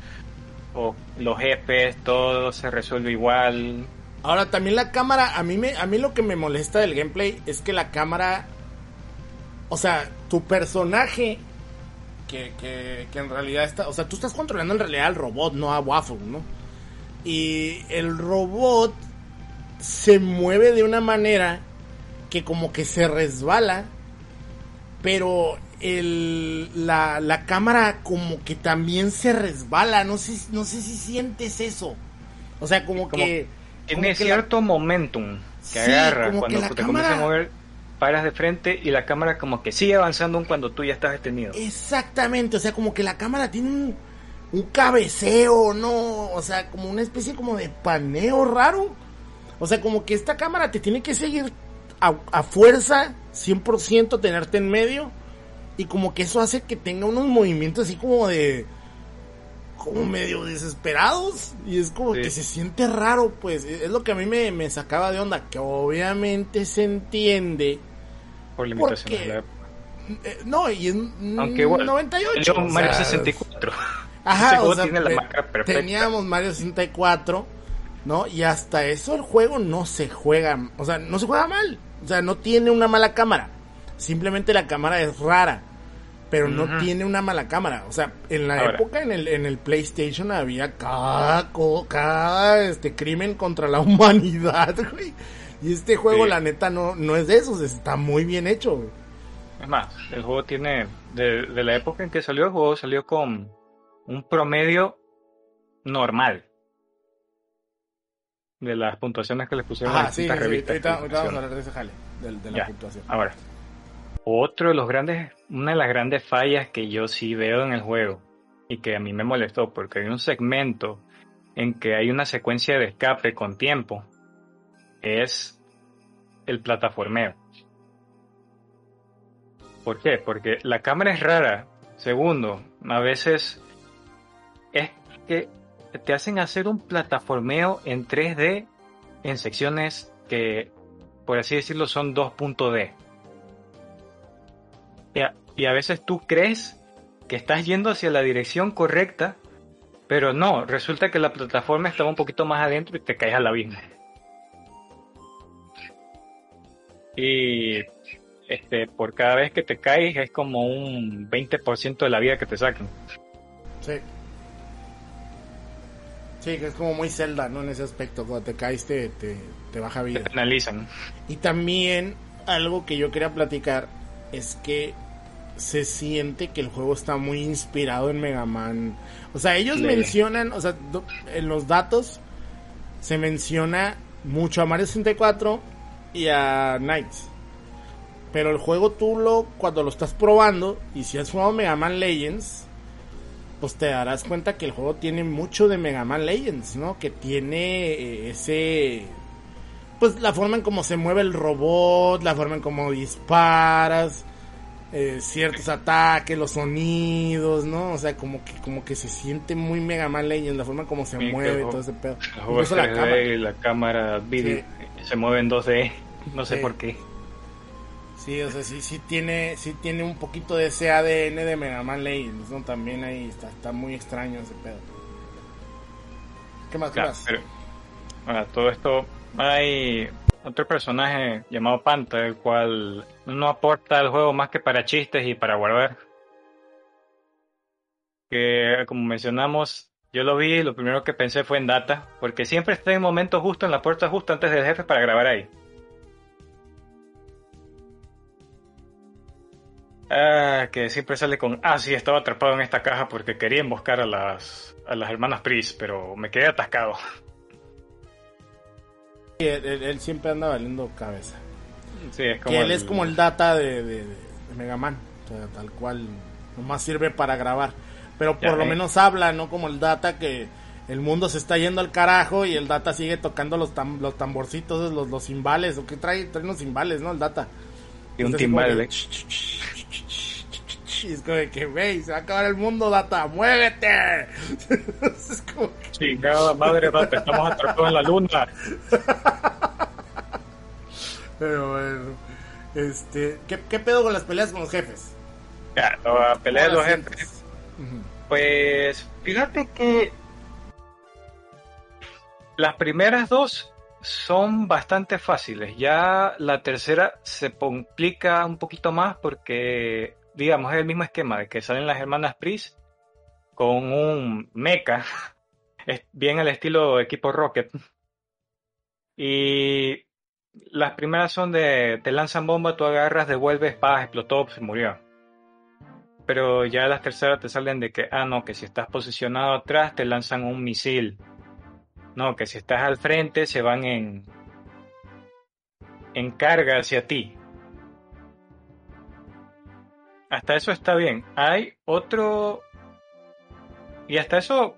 o los jefes, todo se resuelve igual. Ahora también la cámara, a mí me, a mí lo que me molesta del gameplay es que la cámara, o sea, tu personaje que, que, que en realidad está, o sea, tú estás controlando en realidad al robot, no a Waffle, ¿no? Y el robot se mueve de una manera que como que se resbala, pero el, la, la cámara como que también se resbala, no sé, no sé si sientes eso. O sea, como, que... Tiene cierto momentum que agarra cuando te comienzas a mover, paras de frente y la cámara como que sigue avanzando cuando tú ya estás detenido. Exactamente, o sea, como que la cámara tiene un, un cabeceo, ¿no? O sea, como una especie como de paneo raro. O sea, como que esta cámara te tiene que seguir a, a fuerza, 100% tenerte en medio. Y como que eso hace que tenga unos movimientos así como de... Como medio desesperados. Y es como que se siente raro, pues. Es lo que a mí me, me sacaba de onda. Que obviamente se entiende. Por limitaciones de la época. Eh, no, y en Aunque igual, 98. Mario o sea, 64. <laughs> Ajá, o sea, tiene la marca perfecta. teníamos Mario 64, ¿no? Y hasta eso el juego no se juega, o sea, no se juega mal. O sea, no tiene una mala cámara. Simplemente la cámara es rara, pero no tiene una mala cámara. O sea, en la Ahora. época en el, en el PlayStation había cada, cada este crimen contra la <laughs> humanidad, güey. Y este juego, Sí. la neta, no, no es de esos, está muy bien hecho, güey. Es más, el juego tiene, de, de la época en que salió el juego, salió con un promedio normal de las puntuaciones que le pusieron a Ajá, sí, sí, distintas sí, revistas. ahorita, vamos a hablar de ese jale, de, la Ya. puntuación. Ahora, otro de los grandes, una de las grandes fallas que yo sí veo en el juego y que a mí me molestó porque hay un segmento en que hay una secuencia de escape con tiempo es el plataformeo. ¿Por qué? Porque la cámara es rara. Segundo, a veces es que te hacen hacer un plataformeo en 3D en secciones que, por así decirlo, son 2.D. Y a, veces tú crees que estás yendo hacia la dirección correcta, pero no, resulta que la plataforma estaba un poquito más adentro y te caes al abismo. Y este, por cada vez que te caes es como un 20% de la vida que te sacan. Sí. Sí, que es como muy Zelda, ¿no? En ese aspecto, cuando te caes te, te, te baja Te vida. penalizan. Y también algo que yo quería platicar es que se siente que el juego está muy inspirado en Mega Man. O sea, ellos mencionan, o sea, do- en los datos se menciona mucho a Mario 64 y a Knights. Pero el juego tú lo, cuando lo estás probando, y si has jugado Mega Man Legends, pues te darás cuenta que el juego tiene mucho de Mega Man Legends, ¿no? Que tiene eh, ese... Pues la forma en cómo se mueve el robot, la forma en cómo disparas, eh, ciertos ataques, los sonidos, ¿no? O sea, como que como que se siente muy Mega Man Legends, la forma en cómo se mueve, juego- todo ese pedo. Incluso la 3D cámara. y la cámara video se mueve en 2D. No sé Sí. por qué. Sí, o sea, sí, sí tiene, sí tiene un poquito de ese ADN de Mega Man Legends, ¿no? También ahí está, está muy extraño ese pedo. ¿Qué más? ¿Qué Claro, más? pero a todo esto hay otro personaje llamado Panta, el cual no aporta al juego más que para chistes y para guardar. Que como mencionamos, yo lo vi y lo primero que pensé fue en Data, porque siempre está en el momento justo, en la puerta justo antes del jefe para grabar ahí. Ah, que siempre sale con, ah, sí, estaba atrapado en esta caja porque quería emboscar a las, a las hermanas Pris, pero me quedé atascado. <laughs> Él, él- él siempre anda valiendo cabeza. Sí, es como que él el- es como el data de, de, de Mega Man, o sea, tal cual, nomás sirve para grabar. Pero por Ya, lo eh. menos habla, ¿no? Como el data que el mundo se está yendo al carajo y el data sigue tocando los, tam- los tamborcitos, los, los cimbales, o que trae, trae unos cimbales, ¿no? El data. y un Entonces, timbal de... <laughs> Y es como de que, wey, se va a acabar el mundo, data, muévete. <laughs> es como que- Chingada madre, Data, estamos atrapados en la luna. Pero bueno, este, ¿qué, ¿qué pedo con las peleas con los jefes? Ya, la pelea de los ¿Cómo las jefes. Pues fíjate que las primeras dos son bastante fáciles. Ya la tercera se complica un poquito más porque, digamos, es el mismo esquema de que salen las hermanas Pris con un mecha, <laughs> bien al estilo equipo Rocket. Y las primeras son de te lanzan bomba, tú agarras, devuelves, paz, explotó, se murió. Pero ya las terceras te salen de que, ah, no, que si estás posicionado atrás te lanzan un misil no, que si estás al frente se van en, en carga hacia ti. Hasta eso está bien. Hay otro... Y hasta eso,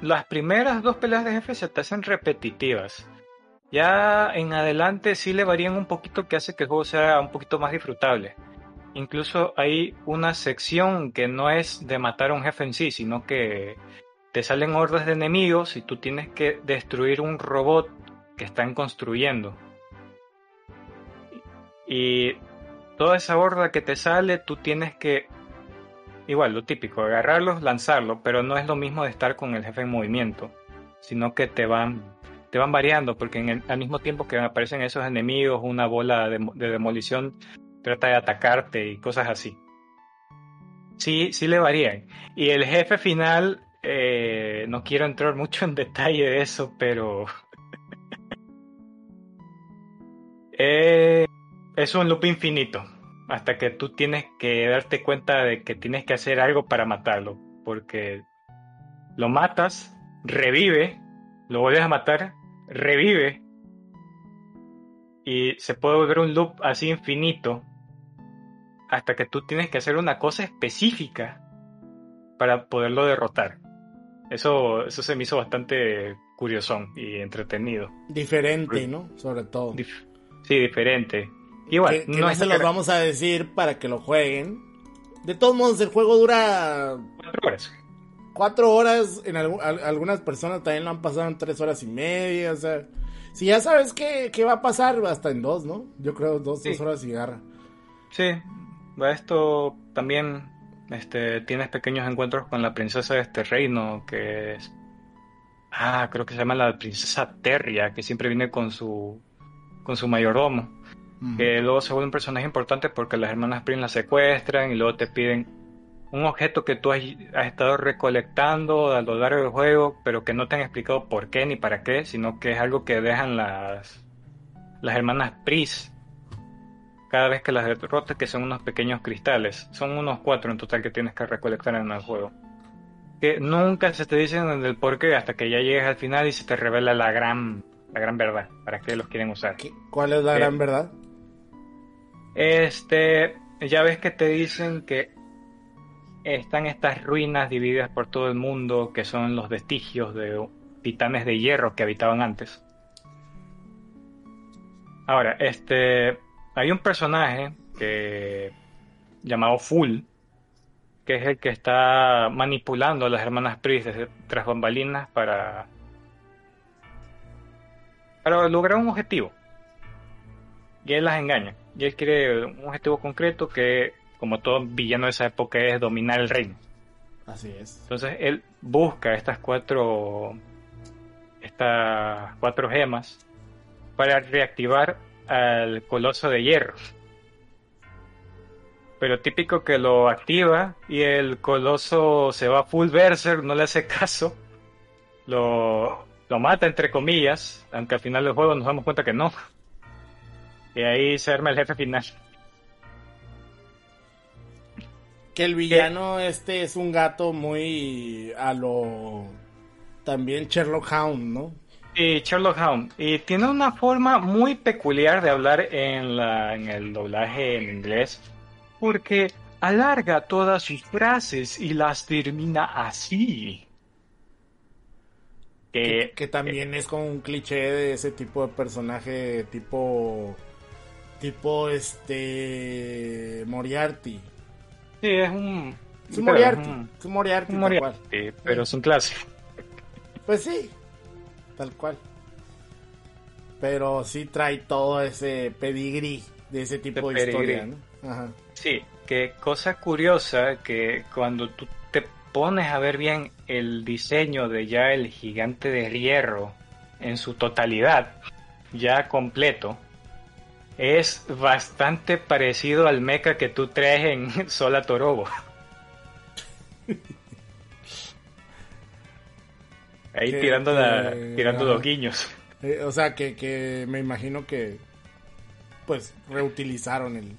las primeras dos peleas de jefe se te hacen repetitivas. Ya en adelante sí le varían un poquito que hace que el juego sea un poquito más disfrutable. Incluso hay una sección que no es de matar a un jefe en sí, sino que te salen hordas de enemigos y tú tienes que destruir un robot que están construyendo. Y toda esa horda que te sale, tú tienes que, igual, lo típico, agarrarlos, lanzarlos, pero no es lo mismo de estar con el jefe en movimiento, sino que te van, te van variando, porque al mismo tiempo que aparecen esos enemigos, una bola de, de demolición trata de atacarte y cosas así. Sí, sí le varían. Y el jefe final eh, no quiero entrar mucho en detalle de eso, pero <laughs> eh, es un loop infinito hasta que tú tienes que darte cuenta de que tienes que hacer algo para matarlo, porque lo matas, revive, lo vuelves a matar, revive y se puede volver un loop así infinito hasta que tú tienes que hacer una cosa específica para poderlo derrotar. Eso, eso se me hizo bastante curiosón y entretenido. Diferente, ¿no? Sobre todo. sí, diferente. Igual, no, se los vamos a decir para que lo jueguen. De todos modos, el juego dura... Cuatro horas. Cuatro horas, en algunas personas también lo han pasado en tres horas y media, o sea... Si ya sabes qué, qué va a pasar, hasta en dos, ¿no? Yo creo dos, dos horas y garra. Sí, esto también este, tienes pequeños encuentros con la princesa de este reino, que es... Ah, creo que se llama la princesa Terria, que siempre viene con su, con su mayordomo. Que luego se vuelve un personaje importante porque las hermanas Prince la secuestran y luego te piden un objeto que tú has, estado recolectando a lo largo del juego, pero que no te han explicado por qué ni para qué, sino que es algo que dejan las, las hermanas Pris cada vez que las derrotes, que son unos pequeños cristales. Son unos cuatro en total que tienes que recolectar en el juego. Que nunca se te dicen el por qué hasta que ya llegues al final y se te revela la gran, la gran verdad. ¿Para qué los quieren usar? ¿Cuál es la gran verdad? Este, ya ves que te dicen que están estas ruinas divididas por todo el mundo, que son los vestigios de titanes de hierro que habitaban antes. Ahora, este, hay un personaje que llamado Full, que es el que está manipulando a las hermanas Pris tras bambalinas para, para lograr un objetivo. Y él las engaña. Y él quiere un objetivo concreto que, como todo villano de esa época, es dominar el reino. Así es. Entonces él busca estas cuatro, estas cuatro gemas para reactivar al coloso de hierro. Pero típico que lo activa y el coloso se va full berserk, no le hace caso. Lo, lo mata entre comillas, aunque al final del juego nos damos cuenta que no. Y ahí se arma el jefe final. Que el villano este es un gato muy a lo también Sherlock Hound, ¿no? Y Sherlock Holmes. Y tiene una forma muy peculiar de hablar en, la, en el doblaje en inglés. Porque alarga todas sus frases y las termina así. Que, que, también es como un cliché de ese tipo de personaje tipo tipo este Moriarty. Sí, es un es un Moriarty, es un Moriarty, pero es un clásico. <laughs> Pues sí, tal cual. Pero sí trae todo ese pedigrí de ese tipo de, historia, Sí, que cosa curiosa que cuando tú te pones a ver bien el diseño de ya el gigante de hierro en su totalidad, ya completo, es bastante parecido al mecha que tú traes en <laughs> Sola Torobo. Ahí tirando, la, tirando los guiños. Eh, o sea, que, que me imagino que pues reutilizaron el...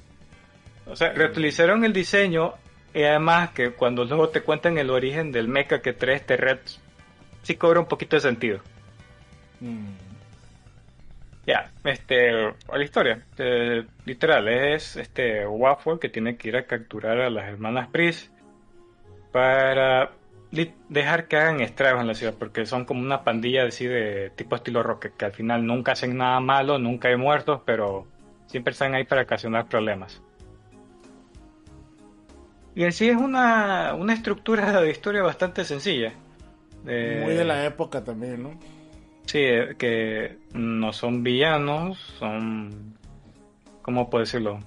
O sea, reutilizaron el diseño y además que cuando luego te cuentan el origen del mecha que trae este red, sí cobra un poquito de sentido. Mm. Ya, este, la historia, eh, literal, es este Waffle que tiene que ir a capturar a las hermanas Pris para dejar que hagan estragos en la ciudad, porque son como una pandilla así de tipo estilo Rocket, que al final nunca hacen nada malo, nunca hay muertos, pero siempre están ahí para ocasionar problemas. Y en sí es una, una estructura de historia bastante sencilla. Muy de la época también, ¿no? Sí, que no son villanos, son... ¿Cómo puedo decirlo?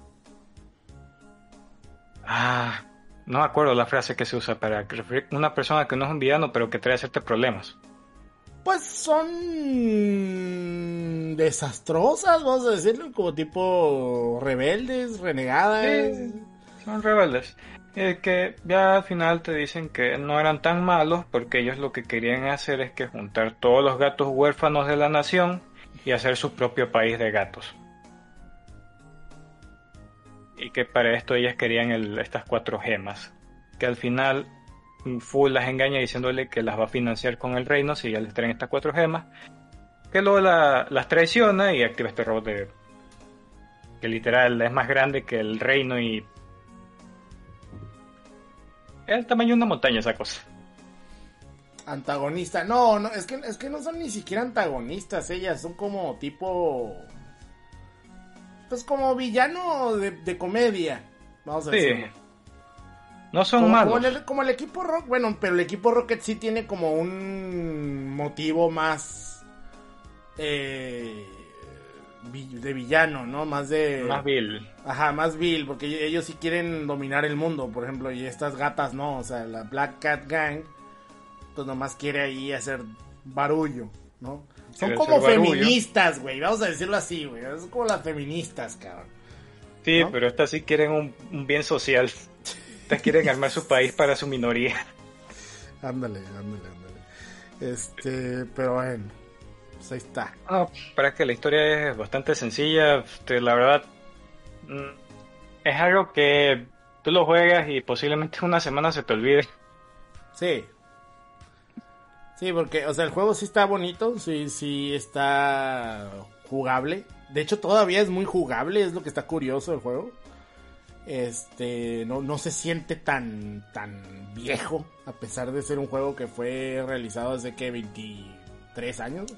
Ah, no me acuerdo la frase que se usa para referir a una persona que no es un villano, pero que trae ciertos problemas. Pues son desastrosas, vamos a decirlo, como tipo rebeldes, renegadas. son rebeldes. Eh, que ya al final te dicen que no eran tan malos porque ellos lo que querían hacer es que juntar todos los gatos huérfanos de la nación y hacer su propio país de gatos. Y que para esto ellas querían estas cuatro gemas, que al final Full las engaña diciéndole que las va a financiar con el reino si ya les traen estas cuatro gemas, que luego las traiciona y activa este robot de, que literal es más grande que el reino y es el tamaño de una montaña esa cosa. Antagonista, no, no, es que, es que no son ni siquiera antagonistas ellas, son como tipo pues como villano de, comedia, vamos a decir. No son malos. Como el, equipo Rock, bueno, pero el equipo Rocket sí tiene como un motivo más eh, de villano, ¿no? Más de... Más vil. Ajá, más vil, porque ellos sí quieren dominar el mundo, por ejemplo, y estas gatas no, o sea, la Black Cat Gang, pues nomás quiere ahí hacer barullo, ¿no? Son como feministas, güey. Vamos a decirlo así, güey. Son como las feministas, cabrón. Sí, pero estas sí quieren un, bien social. Estas quieren armar su país para su minoría. <laughs> Ándale, ándale, ándale. Este, pero bueno, pues ahí está. No, para que la historia es bastante sencilla. Este, la verdad, mm, es algo que tú lo juegas y posiblemente una semana se te olvide. Sí, Sí, porque, o sea, el juego sí está bonito, sí, sí está jugable. De hecho, todavía es muy jugable, es lo que está curioso del juego. Este, no, no se siente tan, tan viejo, a pesar de ser un juego que fue realizado hace que 23 años.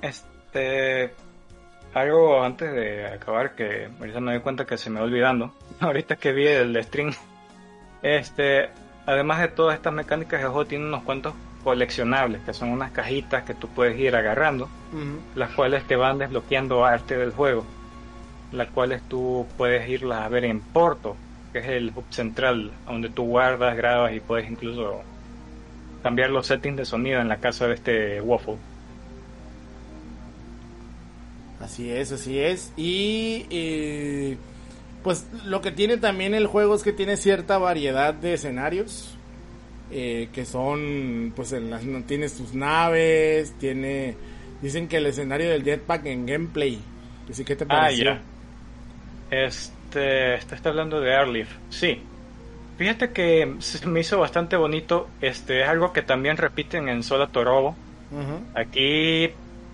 Este, algo antes de acabar que ahorita me doy cuenta que se me va olvidando. <laughs> Ahorita que vi el stream, este, además de todas estas mecánicas, el juego tiene unos cuantos coleccionables, que son unas cajitas que tú puedes ir agarrando, las cuales te van desbloqueando arte del juego, las cuales tú puedes irlas a ver en Porto, que es el hub central, donde tú guardas, grabas y puedes incluso cambiar los settings de sonido en la casa de este Waffle. Así es, así es. Y eh, pues lo que tiene también el juego es que tiene cierta variedad de escenarios. Eh, que son, pues, en las, tiene sus naves, tiene, dicen que el escenario del jetpack en gameplay, ¿sí qué te parece? Ah, Este, está hablando de Airlift, sí. Fíjate que se me hizo bastante bonito, este, es algo que también repiten en Sola Torobo. Aquí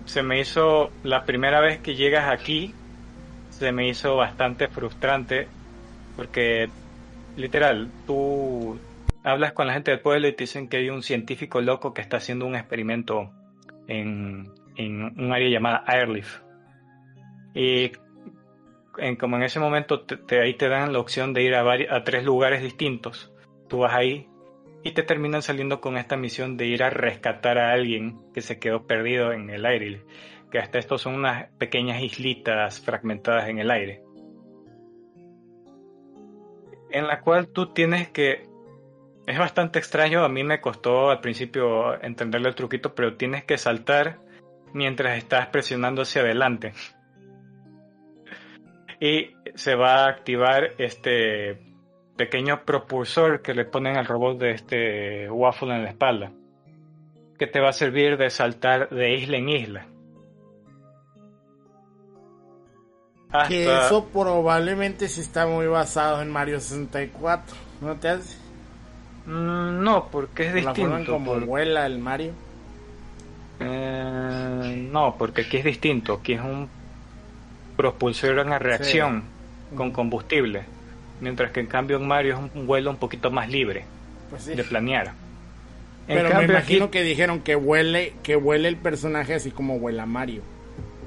se me hizo, la primera vez que llegas aquí, se me hizo bastante frustrante, porque literal, tú hablas con la gente del pueblo y te dicen que hay un científico loco que está haciendo un experimento en, un área llamada Airlift. Y en, como en ese momento te, ahí te dan la opción de ir a, a tres lugares distintos. Tú vas ahí y te terminan saliendo con esta misión de ir a rescatar a alguien que se quedó perdido en el aire. Que hasta estos son unas pequeñas islitas fragmentadas en el aire. En la cual tú tienes que es bastante extraño, a mí me costó al principio entenderle el truquito, pero tienes que saltar mientras estás presionando hacia adelante. Y se va a activar este pequeño propulsor que le ponen al robot de este Waffle en la espalda, que te va a servir de saltar de isla en isla. Que eso probablemente sí está muy basado en Mario 64, ¿no te hace? Mm, no, porque es distinto. como vuela el Mario. Eh, no, porque aquí es distinto. Aquí es un propulsor en reacción con combustible. Mientras que en cambio en Mario es un vuelo un poquito más libre pues de planear. Pero me imagino que dijeron que huele, que huele el personaje así como vuela Mario.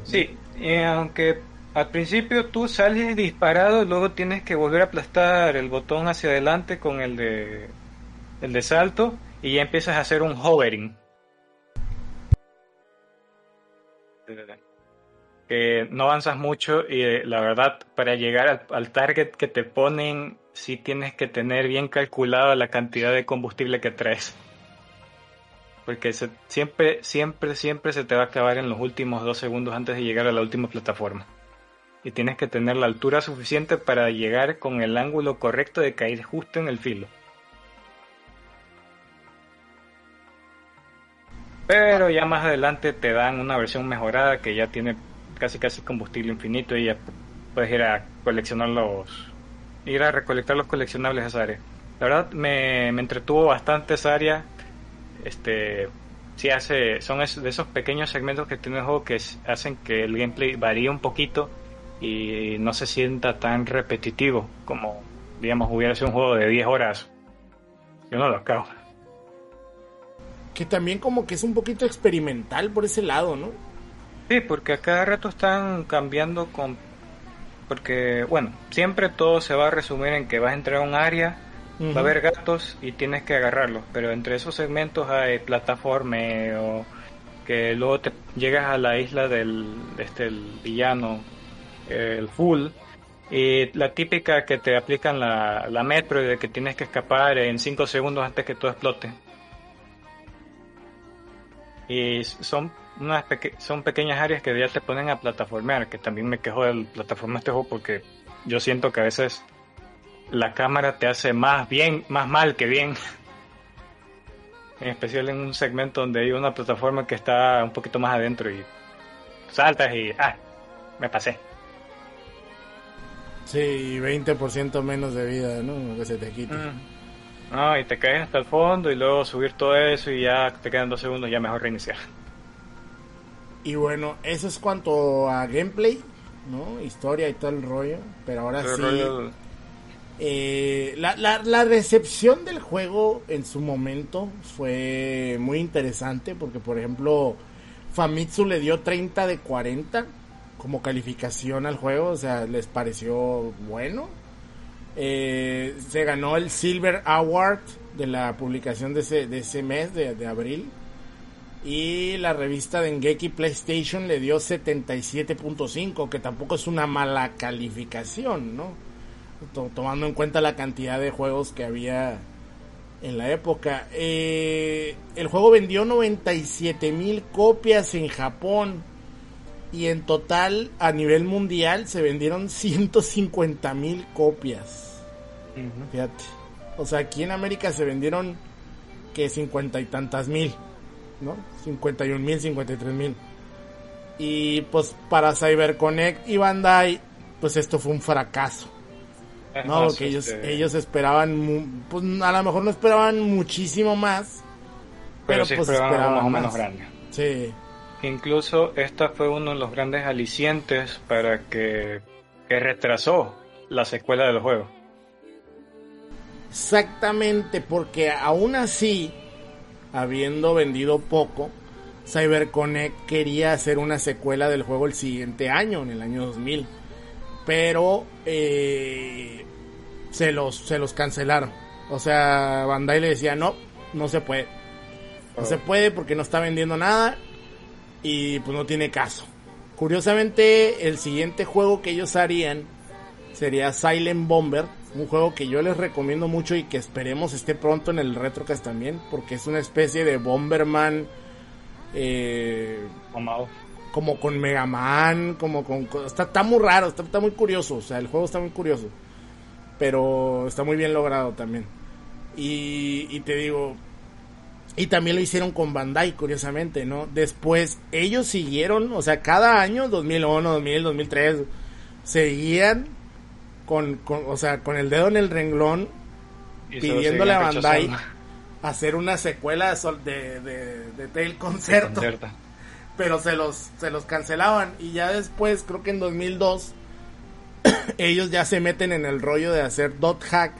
Sí, aunque al principio tú sales disparado, luego tienes que volver a aplastar el botón hacia adelante con el de el de salto y ya empiezas a hacer un hovering. No avanzas mucho y eh, la verdad para llegar al, target que te ponen sí tienes que tener bien calculado la cantidad de combustible que traes. Porque siempre, siempre, siempre se te va a acabar en los últimos dos segundos antes de llegar a la última plataforma. Y tienes que tener la altura suficiente para llegar con el ángulo correcto de caer justo en el filo. Pero ya más adelante te dan una versión mejorada que ya tiene casi casi combustible infinito y ya puedes ir a coleccionar los ir a recolectar los coleccionables de esa área. La verdad me, me entretuvo bastante esa área. Este sí hace son de esos pequeños segmentos que tiene el juego que hacen que el gameplay varíe un poquito y no se sienta tan repetitivo como digamos hubiera sido un juego de 10 horas. Yo no lo acabo que también como que es un poquito experimental por ese lado, ¿no? Sí, porque a cada rato están cambiando con... Porque, bueno, siempre todo se va a resumir en que vas a entrar a un área, va a haber gatos y tienes que agarrarlos, pero entre esos segmentos hay plataforma o que luego te llegas a la isla del este, el villano, el full, y la típica que te aplican la, la metro de que tienes que escapar en 5 segundos antes que todo explote. Y son unas son pequeñas áreas que ya te ponen a plataformear, que también me quejo del plataforma este juego porque yo siento que a veces la cámara te hace más bien, más mal que bien. <laughs> en especial en un segmento donde hay una plataforma que está un poquito más adentro y saltas y ah, me pasé. Sí, 20% menos de vida, ¿no? Que se te quite. Mm. No, y te caes hasta el fondo y luego subir todo eso y ya te quedan dos segundos, ya mejor reiniciar. Y bueno, eso es cuanto a gameplay, ¿no? Historia y todo el rollo. Pero ahora sí. Eh, la, la, la, recepción del juego en su momento fue muy interesante porque, por ejemplo, Famitsu le dio 30 de 40 como calificación al juego, o sea, les pareció bueno. Eh, se ganó el Silver Award de la publicación de ese, de ese mes, de, abril. Y la revista de Ngeki PlayStation le dio 77.5, que tampoco es una mala calificación, ¿no? tomando en cuenta la cantidad de juegos que había en la época. Eh, el juego vendió 97 mil copias en Japón y en total a nivel mundial se vendieron 150 mil copias. Fíjate. O sea, aquí en América se vendieron que 50 y tantas mil, ¿no? 51 mil, 53 mil. Y pues para CyberConnect y Bandai, pues esto fue un fracaso. No, porque ellos, este, ellos esperaban, pues a lo mejor no esperaban muchísimo más, pero, pues esperaban, más o menos grande. Sí. Incluso esta fue uno de los grandes alicientes para que, retrasó la secuela del juego. Exactamente, porque aún así, habiendo vendido poco, CyberConnect quería hacer una secuela del juego el siguiente año, en el año 2000. Pero eh, se, los, se los cancelaron. O sea, Bandai le decía, no, no se puede. No se oh. puede porque no está vendiendo nada y pues no tiene caso. Curiosamente, el siguiente juego que ellos harían sería Silent Bomber, Un juego que yo les recomiendo mucho y que esperemos esté pronto en el Retrocast también, porque es una especie de Bomberman. Eh, como con Mega Man, como con... Está, está muy raro, está, está muy curioso, o sea, el juego está muy curioso. Pero está muy bien logrado también. Y, y te digo, y también lo hicieron con Bandai, curiosamente, ¿no? Después ellos siguieron, o sea, cada año, 2001, 2000, 2003, seguían con, con o sea, con el dedo en el renglón, pidiéndole a Bandai <laughs> hacer una secuela de, de, de Tail Concerto. <laughs> Pero se los, se los cancelaban. Y ya después, creo que en 2002, <coughs> ellos ya se meten en el rollo de hacer Dot Hack,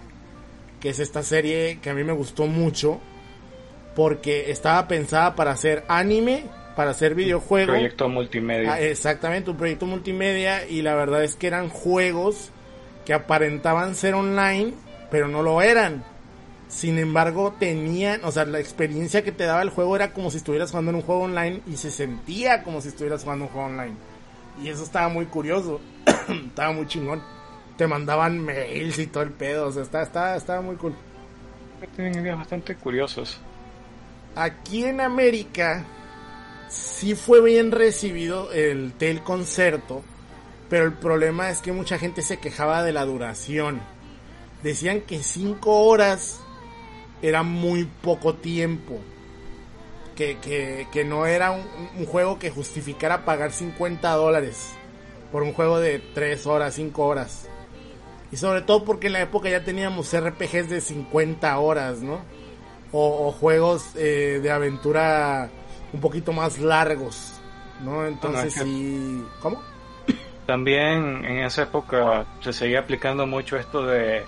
que es esta serie que a mí me gustó mucho porque estaba pensada para hacer anime, para hacer videojuegos. Proyecto multimedia. Ah, exactamente, un proyecto multimedia y la verdad es que eran juegos que aparentaban ser online, pero no lo eran. Sin embargo, tenían, o sea, la experiencia que te daba el juego era como si estuvieras jugando en un juego online y se sentía como si estuvieras jugando un juego online. Y eso estaba muy curioso, <clears throat> estaba muy chingón. Te mandaban mails y todo el pedo, o sea, estaba, estaba, estaba muy cool. Tienen ideas bastante curiosos aquí en América sí fue bien recibido el Tel Concerto, pero el problema es que mucha gente se quejaba de la duración. Decían que 5 horas era muy poco tiempo. Que, que, no era un, un, juego que justificara pagar 50 dólares por un juego de 3 horas, 5 horas. Y sobre todo porque en la época ya teníamos RPGs de 50 horas, ¿no? o, juegos eh, de aventura un poquito más largos, ¿no? Entonces sí... ¿Cómo? También en esa época se seguía aplicando mucho esto de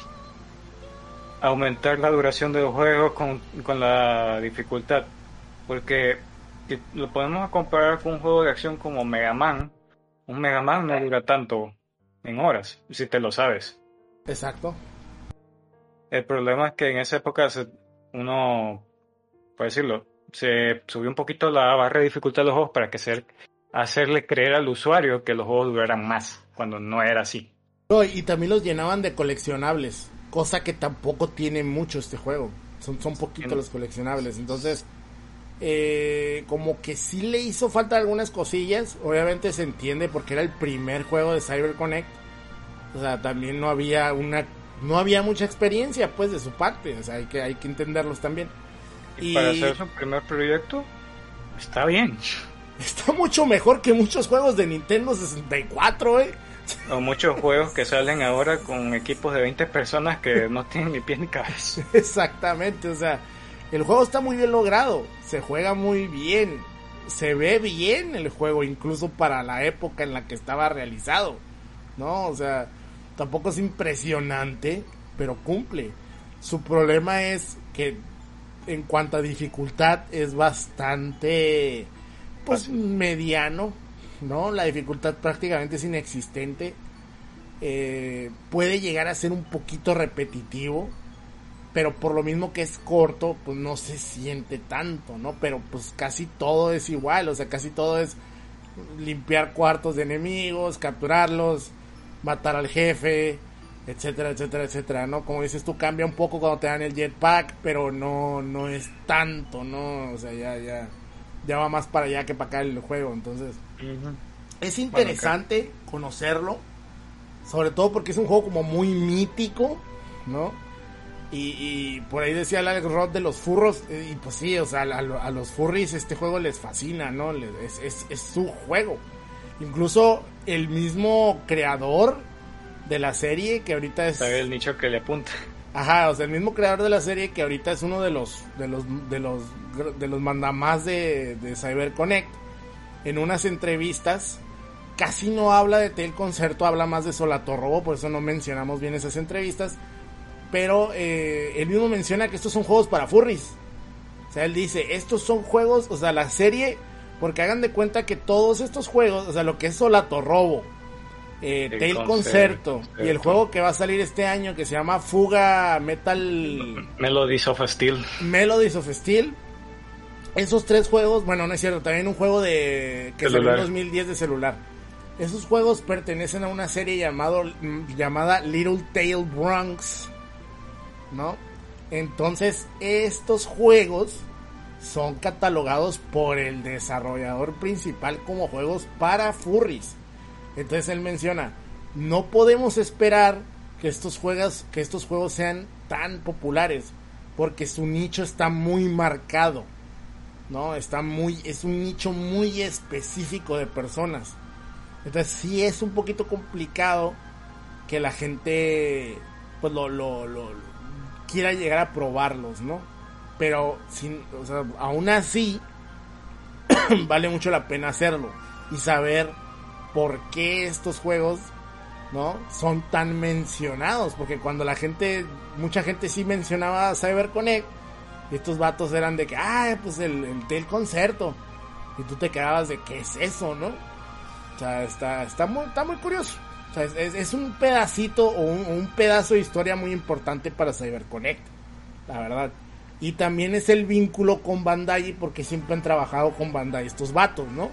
aumentar la duración de los juegos con, con la dificultad, porque si lo podemos comparar con un juego de acción como Mega Man, un Mega Man no dura tanto en horas, si te lo sabes. Exacto. El problema es que en esa época se, uno, por decirlo, se subió un poquito la barra de dificultad de los juegos para que ser, hacerle creer al usuario que los juegos duraran más, cuando no era así. y también los llenaban de coleccionables, cosa que tampoco tiene mucho este juego. Son, son poquitos los coleccionables, entonces... Eh, como que sí le hizo falta algunas cosillas. Obviamente se entiende porque era el primer juego de CyberConnect. O sea, también no había una no había mucha experiencia pues de su parte, o sea, hay que, hay que entenderlos también. Y, para hacer su primer proyecto, está bien. Está mucho mejor que muchos juegos de Nintendo 64, eh. O muchos juegos que salen ahora con equipos de 20 personas que no tienen ni pies ni cabeza. <laughs> Exactamente, o sea, el juego está muy bien logrado, se juega muy bien, se ve bien el juego, incluso para la época en la que estaba realizado, ¿no? O sea, tampoco es impresionante, pero cumple. Su problema es que en cuanto a dificultad es bastante pues mediano, ¿no? La dificultad prácticamente es inexistente. Eh, puede llegar a ser un poquito repetitivo, pero por lo mismo que es corto, pues no se siente tanto, ¿no? Pero pues casi todo es igual, o sea, casi todo es limpiar cuartos de enemigos, capturarlos, matar al jefe, etcétera, etcétera, etcétera, ¿no? Como dices tú, cambia un poco cuando te dan el jetpack, pero no, no es tanto, ¿no? O sea, ya, ya, ya va más para allá que para acá el juego, entonces... Es interesante conocerlo, sobre todo porque es un juego como muy mítico, ¿no? Y, por ahí decía el Alex Rod de los furros, eh, y pues sí, o sea, a, los furries este juego les fascina, ¿no? Es, es, es su juego. Incluso el mismo creador de la serie, que ahorita es... Sabe el nicho que le apunta. Ajá, o sea, el mismo creador de la serie que ahorita es uno de los de los de los de los mandamás de, de CyberConnect. En unas entrevistas casi no habla de Tel Concerto, habla más de Solatorrobo, por eso no mencionamos bien esas entrevistas. Pero eh, él mismo menciona que estos son juegos para furries. O sea, él dice, estos son juegos, o sea, la serie porque hagan de cuenta que todos estos juegos, o sea, lo que es Solato Robo, eh, Tail Concerto, y el juego que va a salir este año que se llama Fuga Metal Melodies of Steel. Melodies of Steel. Esos tres juegos, bueno, no es cierto, también un juego de que salió en 2010 de celular. Esos juegos pertenecen a una serie llamado, llamada Little Tail Bronx, ¿no? Entonces, estos juegos son catalogados por el desarrollador principal como juegos para furries. Entonces él menciona, no podemos esperar que estos juegos, que estos juegos sean tan populares porque su nicho está muy marcado. ¿No? Está muy es un nicho muy específico de personas. Entonces sí es un poquito complicado que la gente pues lo, lo, lo quiera llegar a probarlos, ¿no? Pero sin, o sea, aún así <clears throat> vale mucho la pena hacerlo y saber por qué estos juegos ¿no? Son tan mencionados, porque cuando la gente, mucha gente sí mencionaba CyberConnect, estos vatos eran de que, ah, pues el, el del concerto, y tú te quedabas de, ¿qué es eso, no? O sea, está, está, muy, está muy curioso. O sea, es, es un pedacito o un, un, pedazo de historia muy importante para CyberConnect, la verdad. Y también es el vínculo con Bandai, porque siempre han trabajado con Bandai estos vatos, ¿no?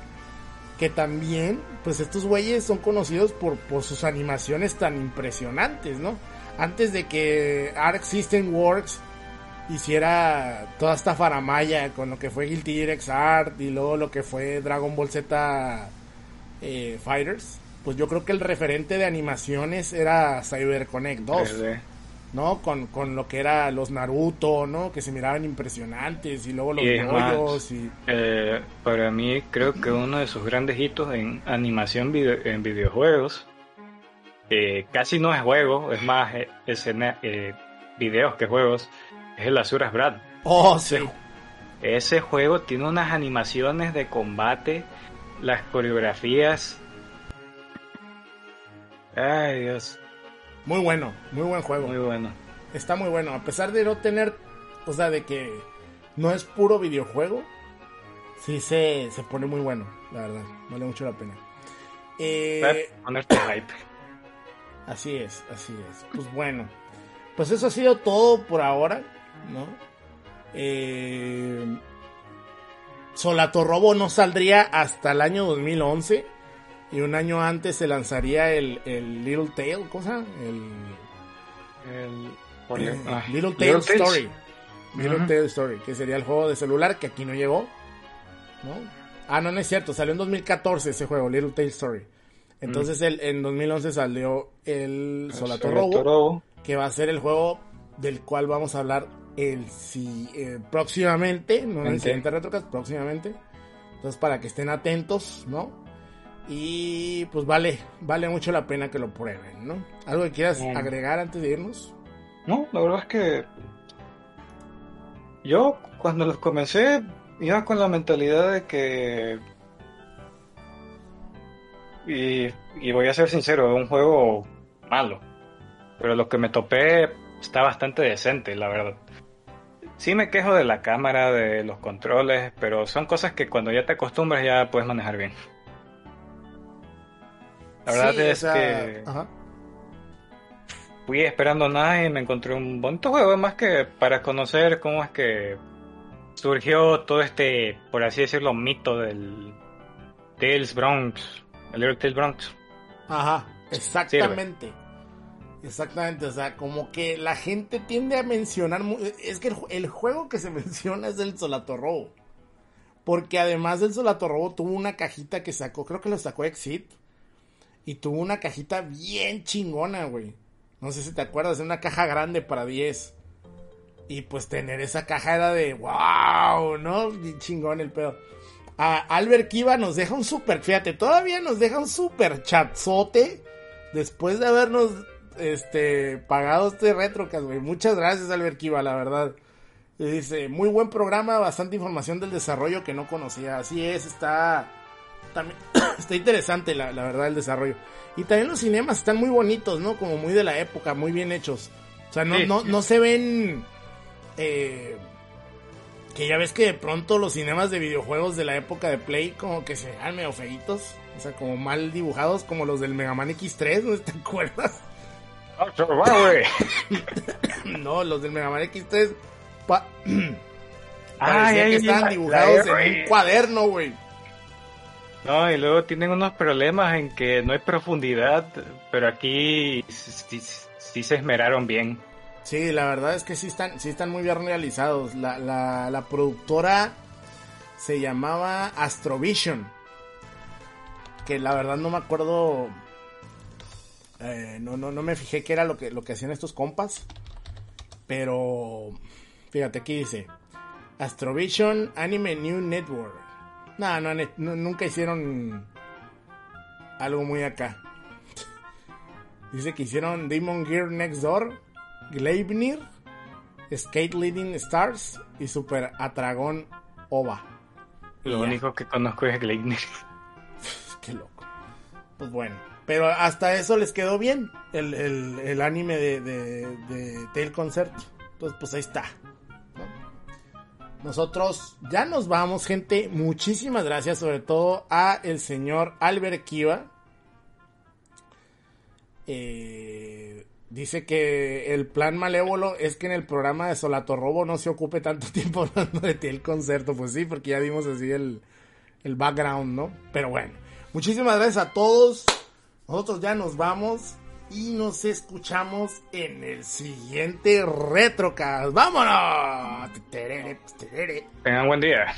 que también, pues estos güeyes son conocidos por, por sus animaciones tan impresionantes, ¿no? Antes de que Arc System Works hiciera toda esta faramaya con lo que fue Guilty Gear Art y luego lo que fue Dragon Ball Z eh, Fighters, pues yo creo que el referente de animaciones era CyberConnect 2. ¿No? Con, con lo que era los Naruto, ¿no? Que se miraban impresionantes y luego los y y... Eh, para mí creo que uno de sus grandes hitos en animación en videojuegos, eh, casi no es juego, es más eh, escena, eh, videos que juegos, es el Azuras Brad. Oh, sí. Ese juego tiene unas animaciones de combate, las coreografías... Ay, Dios muy bueno, muy buen juego. Muy bueno. Está muy bueno, a pesar de no tener, o sea, de que no es puro videojuego, sí se, se pone muy bueno, la verdad, vale mucho la pena. Eh. <coughs> Así es, así es. Pues bueno, pues eso ha sido todo por ahora, ¿no? Eh, Solato Robo no saldría hasta el año 2011 y un año antes se lanzaría el, el Little Tale, cosa, el, el, ah, Little Tale Story. Little Tale Story, que sería el juego de celular que aquí no llegó. ¿no? Ah, no, no es cierto, salió en 2014 ese juego, Little Tale Story. Entonces el, en 2011 salió el Solato Robo, que va a ser el juego del cual vamos a hablar el si, eh, próximamente, no en el siguiente retrocast, próximamente. Entonces para que estén atentos, ¿no? Y pues vale, vale mucho la pena que lo prueben, ¿no? ¿Algo que quieras agregar antes de irnos? No, la verdad es que yo cuando los comencé iba con la mentalidad de que y, voy a ser sincero, es un juego malo. Pero lo que me topé está bastante decente, la verdad. Sí me quejo de la cámara, de los controles, pero son cosas que cuando ya te acostumbras ya puedes manejar bien. La verdad es que fui esperando nada y me encontré un bonito juego, más que para conocer cómo es que surgió todo este, por así decirlo, mito del Tales Bronx, el Little Tales Bronx. Ajá, exactamente. Exactamente, o sea, como que la gente tiende a mencionar, es que el, juego que se <laughs> menciona es del Solato Robo. Porque además del Solato Robo tuvo una cajita que sacó, creo que lo sacó Exit, y tuvo una cajita bien chingona, güey. No sé si te acuerdas, una caja grande para 10. Y pues tener esa caja era de wow, ¿no? Chingón el pedo. A Albert Kiva nos deja un super, fíjate, todavía nos deja un super chatzote después de habernos este pagado este retrocast, güey. Muchas gracias, Albert Kiva, la verdad. dice, muy buen programa, bastante información del desarrollo que no conocía. Así es, está también <coughs> está interesante la, verdad el desarrollo. Y también los cinemas están muy bonitos, ¿no? Como muy de la época, muy bien hechos. O sea, no, no, no se ven... Eh, que ya ves que de pronto los cinemas de videojuegos de la época de Play como que se vean medio feitos. O sea, como mal dibujados, como los del Mega Man X3, <laughs> ¿no te acuerdas? <coughs> no, los del Mega Man X3 <coughs> parecía que estaban dibujados en un cuaderno, güey. No, y luego tienen unos problemas en que no hay profundidad, pero aquí sí, se esmeraron bien. Sí, la verdad es que sí están, sí están muy bien realizados. La, la, la productora se llamaba Astrovision. Que la verdad no me acuerdo. eh, no, no, no me fijé qué era lo que, lo que hacían estos compas. Pero. Fíjate, aquí dice. Astrovision Anime New Network. No, no, nunca hicieron algo muy acá. Dice que hicieron Demon Gear Next Door, Gleipnir, Skate Leading Stars y Super Atragon OVA. Lo único que conozco es Gleipnir. <laughs> Qué loco. Pues bueno. Pero hasta eso les quedó bien el, el- el anime de, de, de Tail Concert. Entonces, pues ahí está. ¿No? Nosotros ya nos vamos, gente. Muchísimas gracias, sobre todo a el señor Albert Kiva. Eh, dice que el plan malévolo es que en el programa de Solatorrobo no se ocupe tanto <laughs> tiempo hablando de Tail Concerto. Pues sí, porque ya vimos así el, el background, ¿no? Pero bueno, muchísimas gracias a todos. Nosotros ya nos vamos y nos escuchamos en el siguiente Retrocast. ¡Vámonos! Tengan buen día.